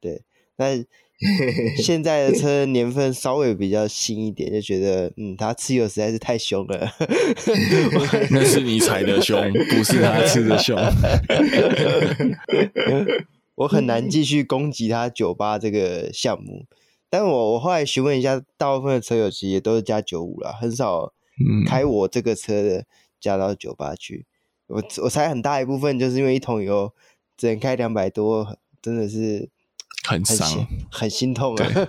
对，那 现在的车年份稍微比较新一点，就觉得嗯，他吃油实在是太凶了。那是你踩的凶，不是他吃的凶。我很难继续攻击他酒吧这个项目。但我我后来询问一下，大部分的车友其实也都是加九五啦，很少开我这个车的加到九八去。嗯、我我猜很大一部分就是因为一桶油只能开两百多，真的是很伤，很心痛啊。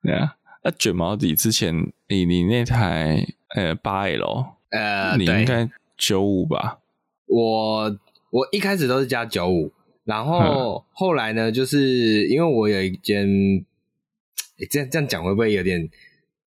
对啊，那卷毛底之前，你你那台呃八 L，呃，你应该九五吧？我我一开始都是加九五。然后后来呢，就是因为我有一间，诶这样这样讲会不会有点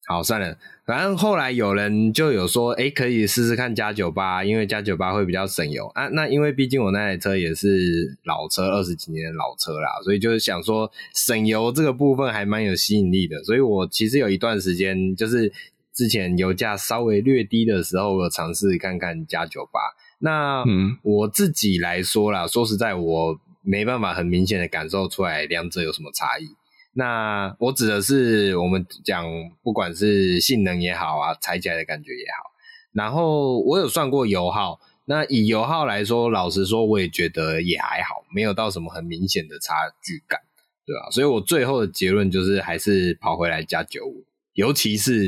好？算了，反正后来有人就有说，诶可以试试看加九八，因为加九八会比较省油啊。那因为毕竟我那台车也是老车，二十几年的老车啦，所以就是想说省油这个部分还蛮有吸引力的。所以我其实有一段时间，就是之前油价稍微略低的时候，我有尝试看看加九八。那嗯，我自己来说啦，说实在我。没办法很明显的感受出来两者有什么差异。那我指的是我们讲，不管是性能也好啊，踩起来的感觉也好。然后我有算过油耗，那以油耗来说，老实说我也觉得也还好，没有到什么很明显的差距感，对吧？所以我最后的结论就是还是跑回来加九五。尤其是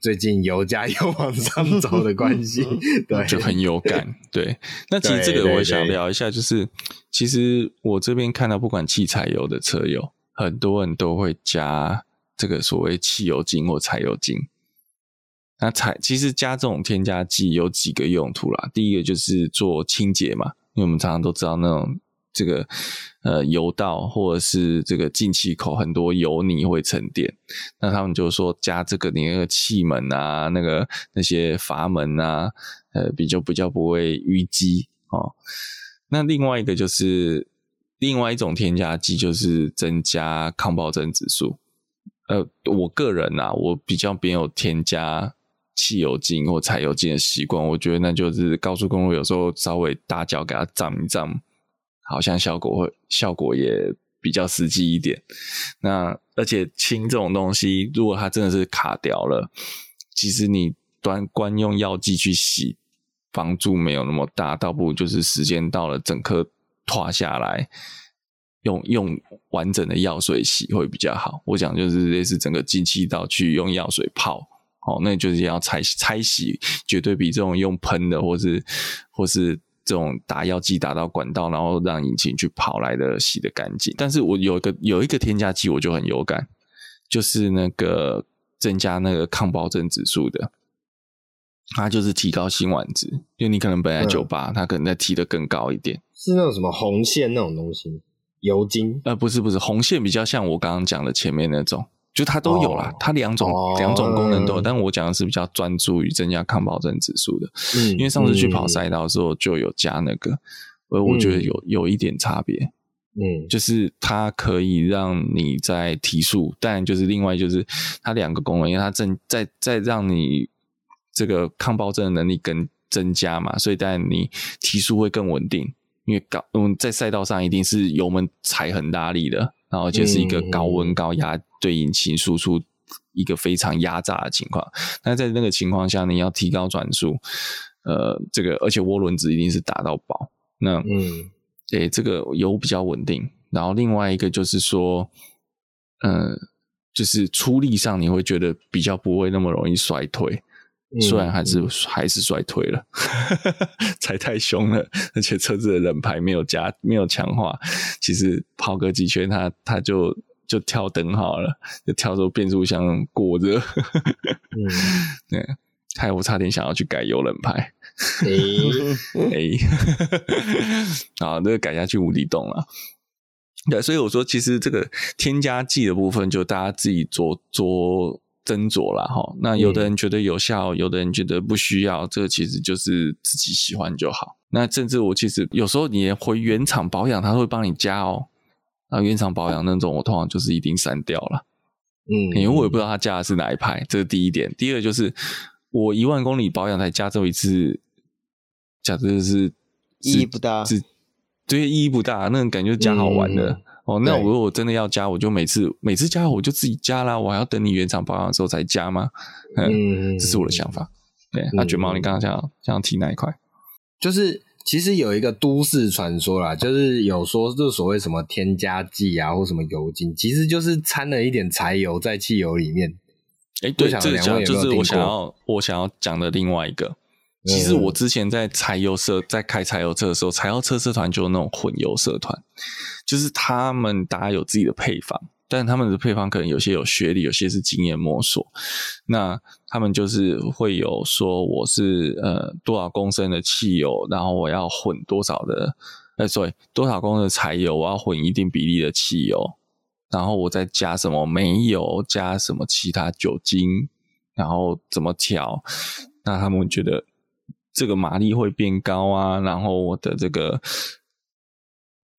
最近油价又往上走的关系，对，就很有感。对，那其实这个我想聊一下，就是其实我这边看到，不管汽柴油的车友，很多人都会加这个所谓汽油精或柴油精。那柴其实加这种添加剂有几个用途啦，第一个就是做清洁嘛，因为我们常常都知道那种这个呃油道或者是这个进气口很多油泥会沉淀，那他们就说加这个你那个气门啊，那个那些阀门啊，呃比较比较不会淤积哦。那另外一个就是另外一种添加剂，就是增加抗爆震指数。呃，我个人啊，我比较没有添加汽油精或柴油精的习惯。我觉得那就是高速公路有时候稍微大脚给它涨一涨，好像效果会效果也比较实际一点。那而且氢这种东西，如果它真的是卡掉了，其实你端光用药剂去洗，帮助没有那么大，倒不如就是时间到了，整颗脱下来。用用完整的药水洗会比较好。我讲就是类似整个进气道去用药水泡，哦，那就是要拆拆洗，绝对比这种用喷的，或是或是这种打药剂打到管道，然后让引擎去跑来的洗的干净。但是我有一个有一个添加剂，我就很有感，就是那个增加那个抗爆震指数的，它就是提高辛烷值，因为你可能本来九八，它可能再提的更高一点，是那种什么红线那种东西。油精呃，不是不是，红线比较像我刚刚讲的前面那种，就它都有啦，哦、它两种两、哦、种功能都有，但我讲的是比较专注于增加抗爆震指数的，嗯，因为上次去跑赛道的时候就有加那个，我觉得有有一点差别，嗯，就是它可以让你在提速，但就是另外就是它两个功能，因为它增在在让你这个抗爆震的能力更增加嘛，所以但你提速会更稳定。因为高，嗯，在赛道上一定是油门踩很大力的，然后就是一个高温高压对引擎输出一个非常压榨的情况。那在那个情况下，你要提高转速，呃，这个而且涡轮子一定是打到饱。那嗯，诶，这个油比较稳定。然后另外一个就是说，嗯，就是出力上你会觉得比较不会那么容易衰退。虽然还是、嗯、还是衰退了，踩太凶了，而且车子的冷排没有加没有强化，其实跑个几圈它它就就跳灯好了，就跳出变速箱过热，嗯，对，害我差点想要去改油冷排，哎哎，好，那个改下去无底洞了，对，所以我说其实这个添加剂的部分就大家自己做做。斟酌了哈，那有的人觉得有效，嗯、有的人觉得不需要，这个其实就是自己喜欢就好。那甚至我其实有时候你回原厂保养，他会帮你加哦。那原厂保养那种，我通常就是一定删掉了。嗯，因为我也不知道他加的是哪一排，这是第一点。第二就是我一万公里保养才加这么一次，假设是意义不大，是对意义不大，那种感觉加好玩的。嗯哦，那我如果真的要加，我就每次每次加我就自己加啦，我还要等你原厂保养的时候才加吗？嗯，这是我的想法。对，那卷毛，你刚刚想想提哪一块？就是其实有一个都市传说啦，就是有说这所谓什么添加剂啊，或什么油精，其实就是掺了一点柴油在汽油里面。哎，对，这讲就是我想要我想要讲的另外一个。其实我之前在柴油社在开柴油车的时候，柴油车社团就有那种混油社团。就是他们大家有自己的配方，但他们的配方可能有些有学历，有些是经验摸索。那他们就是会有说，我是呃多少公升的汽油，然后我要混多少的，呃，sorry，多少公升的柴油，我要混一定比例的汽油，然后我再加什么煤油，加什么其他酒精，然后怎么调？那他们觉得这个马力会变高啊，然后我的这个。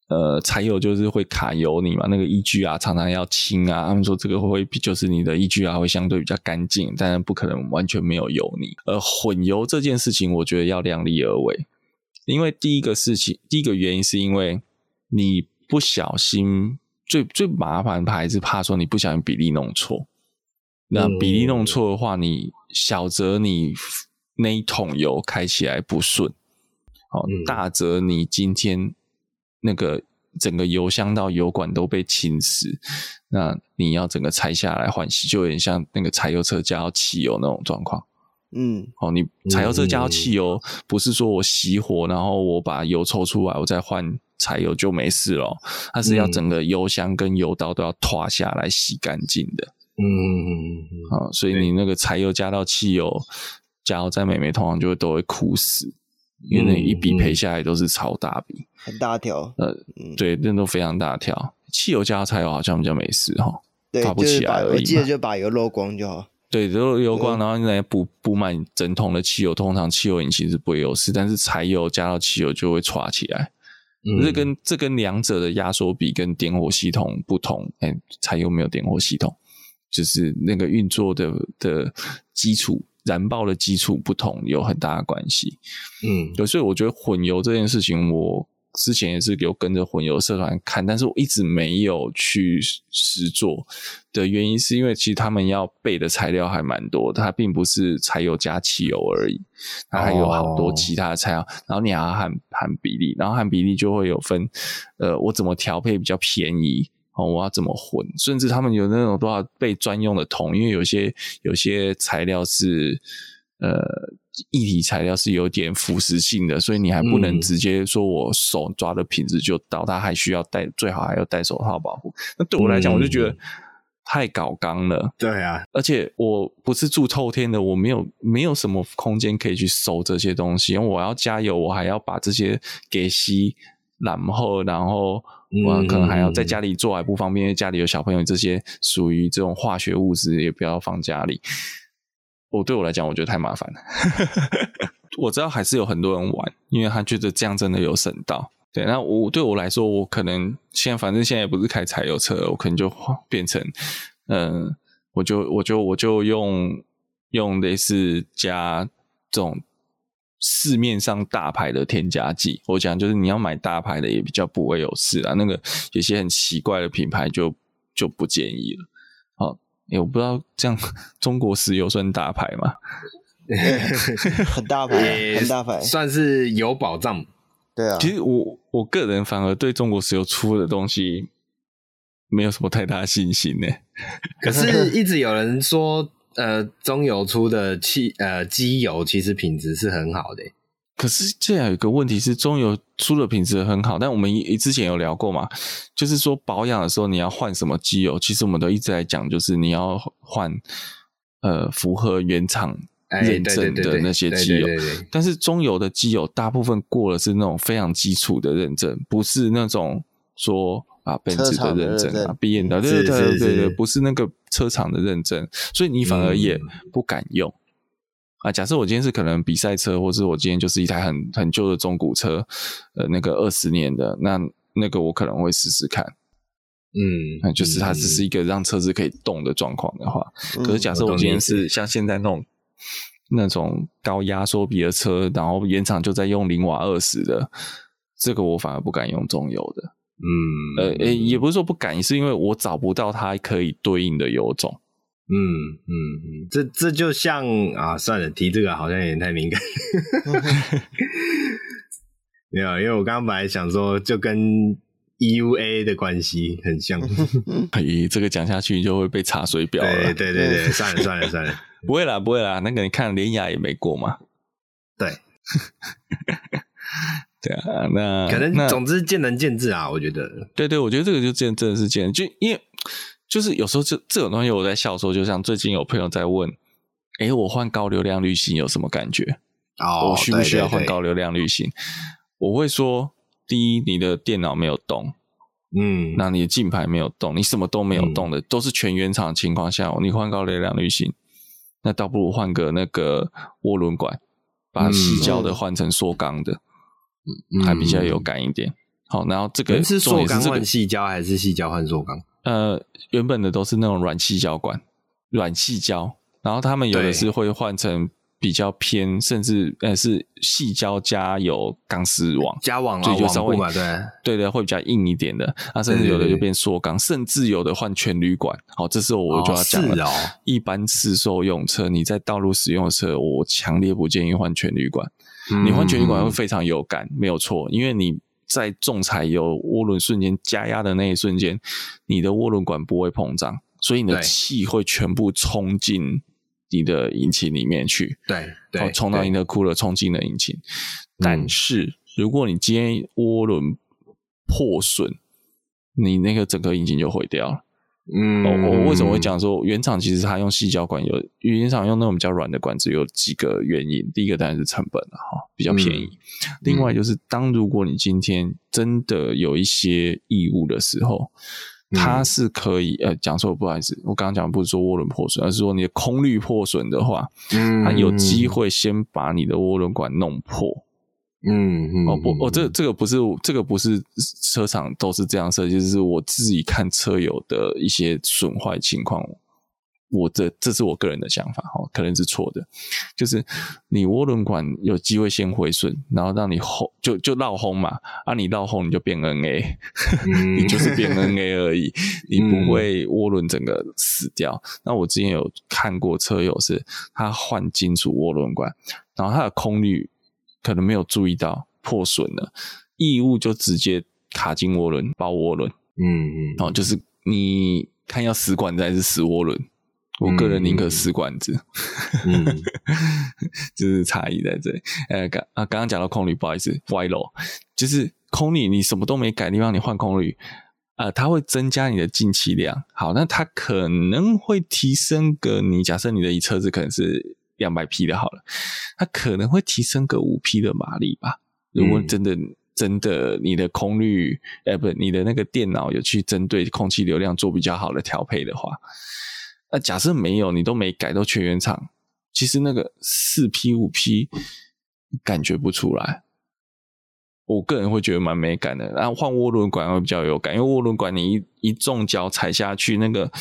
呃，柴油就是会卡油你嘛，那个 EGR 常常要清啊。他们说这个会比就是你的 EGR 会相对比较干净，但是不可能完全没有油腻。而混油这件事情，我觉得要量力而为，因为第一个事情，第一个原因是因为你不小心，最最麻烦的还是怕说你不小心比例弄错。那比例弄错的话，你小则你那一桶油开起来不顺，好，大则你今天。那个整个油箱到油管都被侵蚀，那你要整个拆下来换洗，就有点像那个柴油车加到汽油那种状况。嗯，哦，你柴油车加到汽油，不是说我熄火，然后我把油抽出来，我再换柴油就没事了。它是要整个油箱跟油道都要脱下来洗干净的。嗯嗯嗯嗯。啊，所以你那个柴油加到汽油，加到在美美通常就会都会枯死。因为那一笔赔下来都是超大笔，很大条。呃，对，那都非常大条。汽油加柴油好像比较没事哈，对，发不起来而已。我记得就把油漏光就好。对，漏油光，然后来补补满整桶的汽油，通常汽油引擎是不会有事，但是柴油加到汽油就会歘起来。嗯，这跟这跟两者的压缩比跟点火系统不同。哎，柴油没有点火系统，就是那个运作的的基础，燃爆的基础不同，有很大的关系。嗯，对，所以我觉得混油这件事情，我。之前也是有跟着混油社团看，但是我一直没有去实做的原因，是因为其实他们要备的材料还蛮多，它并不是柴油加汽油而已，它还有好多其他的材料，哦、然后你还要含含比例，然后含比例就会有分，呃，我怎么调配比较便宜哦，我要怎么混，甚至他们有那种多少被专用的桶，因为有些有些材料是呃。液体材料是有点腐蚀性的，所以你还不能直接说我手抓的品质就到，它还需要戴，最好还要戴手套保护。那对我来讲，我就觉得太搞刚了。对啊，而且我不是住透天的，我没有没有什么空间可以去收这些东西，因为我要加油，我还要把这些给吸，然后然后我可能还要在家里做还不方便，因为家里有小朋友，这些属于这种化学物质也不要放家里。我对我来讲，我觉得太麻烦了。我知道还是有很多人玩，因为他觉得这样真的有省到。对，那我对我来说，我可能现在反正现在也不是开柴油车，我可能就变成，嗯、呃，我就我就我就用用类似加这种市面上大牌的添加剂。我讲就是你要买大牌的也比较不会有事啊。那个有些很奇怪的品牌就就不建议了。好。欸、我不知道这样中国石油算大牌吗？很大牌，很大牌，算是有保障。对啊，其实我我个人反而对中国石油出的东西没有什么太大信心呢。可是，一直有人说，呃，中油出的汽呃机油其实品质是很好的。可是这样有一个问题是，中油出的品质很好，但我们之前有聊过嘛，就是说保养的时候你要换什么机油，其实我们都一直在讲，就是你要换呃符合原厂认证的那些机油。但是中油的机油大部分过了是那种非常基础的认证，不是那种说啊奔驰的认证啊，B M 的对对对对对，不是那个车厂的认证，所以你反而也不敢用。啊，假设我今天是可能比赛车，或者我今天就是一台很很旧的中古车，呃，那个二十年的，那那个我可能会试试看，嗯，就是它只是一个让车子可以动的状况的话，嗯、可是假设我今天是像现在那种、嗯、那种高压缩比的车，然后原厂就在用零瓦二十的，这个我反而不敢用中油的，嗯，呃，诶，也不是说不敢，是因为我找不到它可以对应的油种。嗯嗯嗯，这这就像啊，算了，提这个好像有点太敏感。没有，因为我刚刚本来想说，就跟 EUA 的关系很像。咦，这个讲下去就会被查水表了。对对对对，算了算了算了，不会啦不会啦，那个你看连雅也没过嘛。对，对啊，那可能总之见仁见智啊，我觉得。对对，我觉得这个就见真的是见，就因为。就是有时候这这种东西，我在笑说，就像最近有朋友在问，哎，我换高流量滤芯有什么感觉？哦，我需不需要换高流量滤芯？我会说，第一，你的电脑没有动，嗯，那你的镜盘没有动，你什么都没有动的，嗯、都是全原厂的情况下，你换高流量滤芯，那倒不如换个那个涡轮管，把矽胶的换成缩钢的，嗯，还比较有感一点。好，然后这个是塑钢换细胶，还是细胶换塑钢？呃，原本的都是那种软细胶管，软细胶，然后他们有的是会换成比较偏，甚至呃是细胶加有钢丝网，加网就就稍微对对的会比较硬一点的，啊，甚至有的就变塑钢，甚至有的换全铝管。好，这时候我就要讲了，哦哦、一般市售用车，你在道路使用的车，我强烈不建议换全铝管。嗯、你换全铝管会非常有感，没有错，因为你。在重踩油涡轮瞬间加压的那一瞬间，你的涡轮管不会膨胀，所以你的气会全部冲进你的引擎里面去。对，对，冲到你的库勒，冲进了引擎。但是如果你今天涡轮破损，你那个整个引擎就毁掉了。嗯，我我为什么会讲说原厂其实它用细胶管有原厂用那种比较软的管子有几个原因，第一个当然是成本了哈，比较便宜。嗯、另外就是当如果你今天真的有一些异物的时候，它是可以呃讲错不好意思，我刚刚讲不是说涡轮破损，而是说你的空滤破损的话，嗯，它有机会先把你的涡轮管弄破。嗯嗯哦不哦这这个不是这个不是车厂都是这样设计，就是我自己看车友的一些损坏情况，我这这是我个人的想法哈，可能是错的，就是你涡轮管有机会先回损，然后让你轰就就绕轰嘛，啊你绕轰你就变 NA，、嗯、你就是变 NA 而已，你不会涡轮整个死掉。嗯、那我之前有看过车友是他换金属涡轮管，然后他的空滤。可能没有注意到破损了，异物就直接卡进涡轮，爆涡轮。嗯嗯，哦，就是你看要死管子还是死涡轮？我个人宁可死管子。嗯，就是差异在这里。呃，刚啊，刚刚讲到空滤，不好意思，歪楼。就是空滤，你什么都没改的地方，你换空滤，呃，它会增加你的进气量。好，那它可能会提升个你，假设你的一车子可能是。两百匹的好了，它可能会提升个五匹的马力吧。如果真的、嗯、真的你的空滤，哎、欸，不，你的那个电脑有去针对空气流量做比较好的调配的话，那假设没有，你都没改，都全原厂，其实那个四匹五匹感觉不出来。我个人会觉得蛮美感的。然后换涡轮管会比较有感，因为涡轮管你一一重脚踩下去，那个。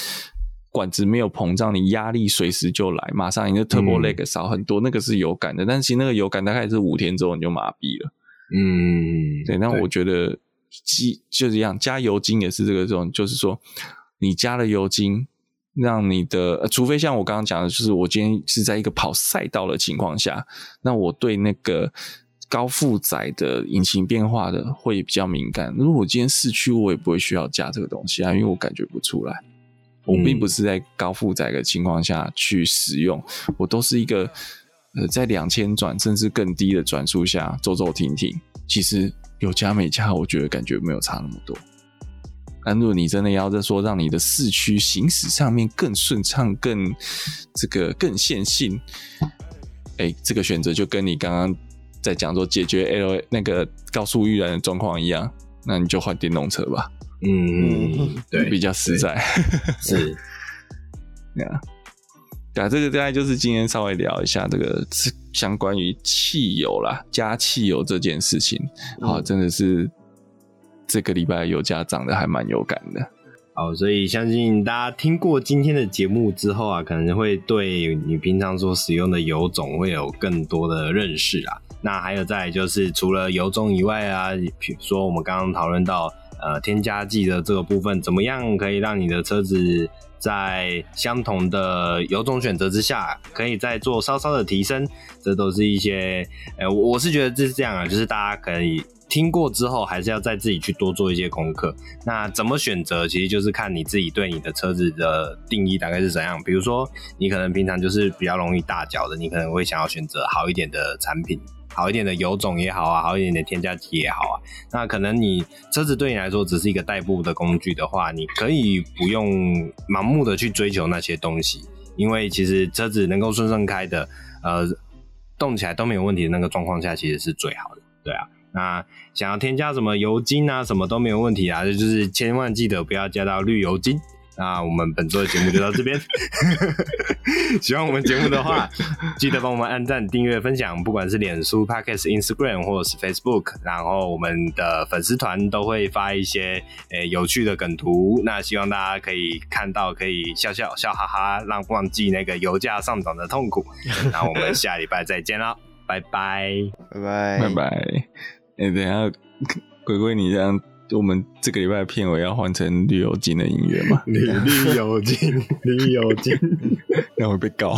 管子没有膨胀，你压力随时就来，马上你的 turbo lag 少很多，嗯、那个是有感的。但是其实那个有感大概是五天之后你就麻痹了。嗯，对。那我觉得机就是这样，加油精也是这个这种，就是说你加了油精，让你的、呃、除非像我刚刚讲的，就是我今天是在一个跑赛道的情况下，那我对那个高负载的引擎变化的会比较敏感。如果我今天市区，我也不会需要加这个东西啊，因为我感觉不出来。我并不是在高负载的情况下去使用，我都是一个呃在两千转甚至更低的转速下走走停停。其实有加没加，我觉得感觉没有差那么多。但如果你真的要再说让你的市区行驶上面更顺畅、更这个更线性，哎、欸，这个选择就跟你刚刚在讲说解决 L 那个高速遇燃的状况一样，那你就换电动车吧。嗯，对，比较实在是，对啊，对啊，这个大概就是今天稍微聊一下这个相关于汽油啦，加汽油这件事情，好，真的是这个礼拜油价涨得还蛮有感的。好，所以相信大家听过今天的节目之后啊，可能会对你平常所使用的油种会有更多的认识啊。那还有再来就是除了油种以外啊，比如说我们刚刚讨论到。呃，添加剂的这个部分怎么样可以让你的车子在相同的油种选择之下，可以再做稍稍的提升？这都是一些，呃，我是觉得这是这样啊，就是大家可以听过之后，还是要再自己去多做一些功课。那怎么选择，其实就是看你自己对你的车子的定义大概是怎样。比如说，你可能平常就是比较容易大脚的，你可能会想要选择好一点的产品。好一点的油种也好啊，好一点的添加剂也好啊。那可能你车子对你来说只是一个代步的工具的话，你可以不用盲目的去追求那些东西，因为其实车子能够顺顺开的，呃，动起来都没有问题的那个状况下，其实是最好的。对啊，那想要添加什么油精啊，什么都没有问题啊，就是千万记得不要加到滤油精。那我们本周的节目就到这边。喜欢我们节目的话，记得帮我们按赞、订阅、分享，不管是脸书、Podcast、Instagram 或者是 Facebook，然后我们的粉丝团都会发一些诶、欸、有趣的梗图。那希望大家可以看到，可以笑笑笑哈哈，让忘记那个油价上涨的痛苦。那我们下礼拜再见啦，拜拜，拜拜，拜拜。哎，等一下，鬼鬼，你这样。就我们这个礼拜的片尾要换成绿油精的音乐吗？绿绿油精，绿油精，那会被告。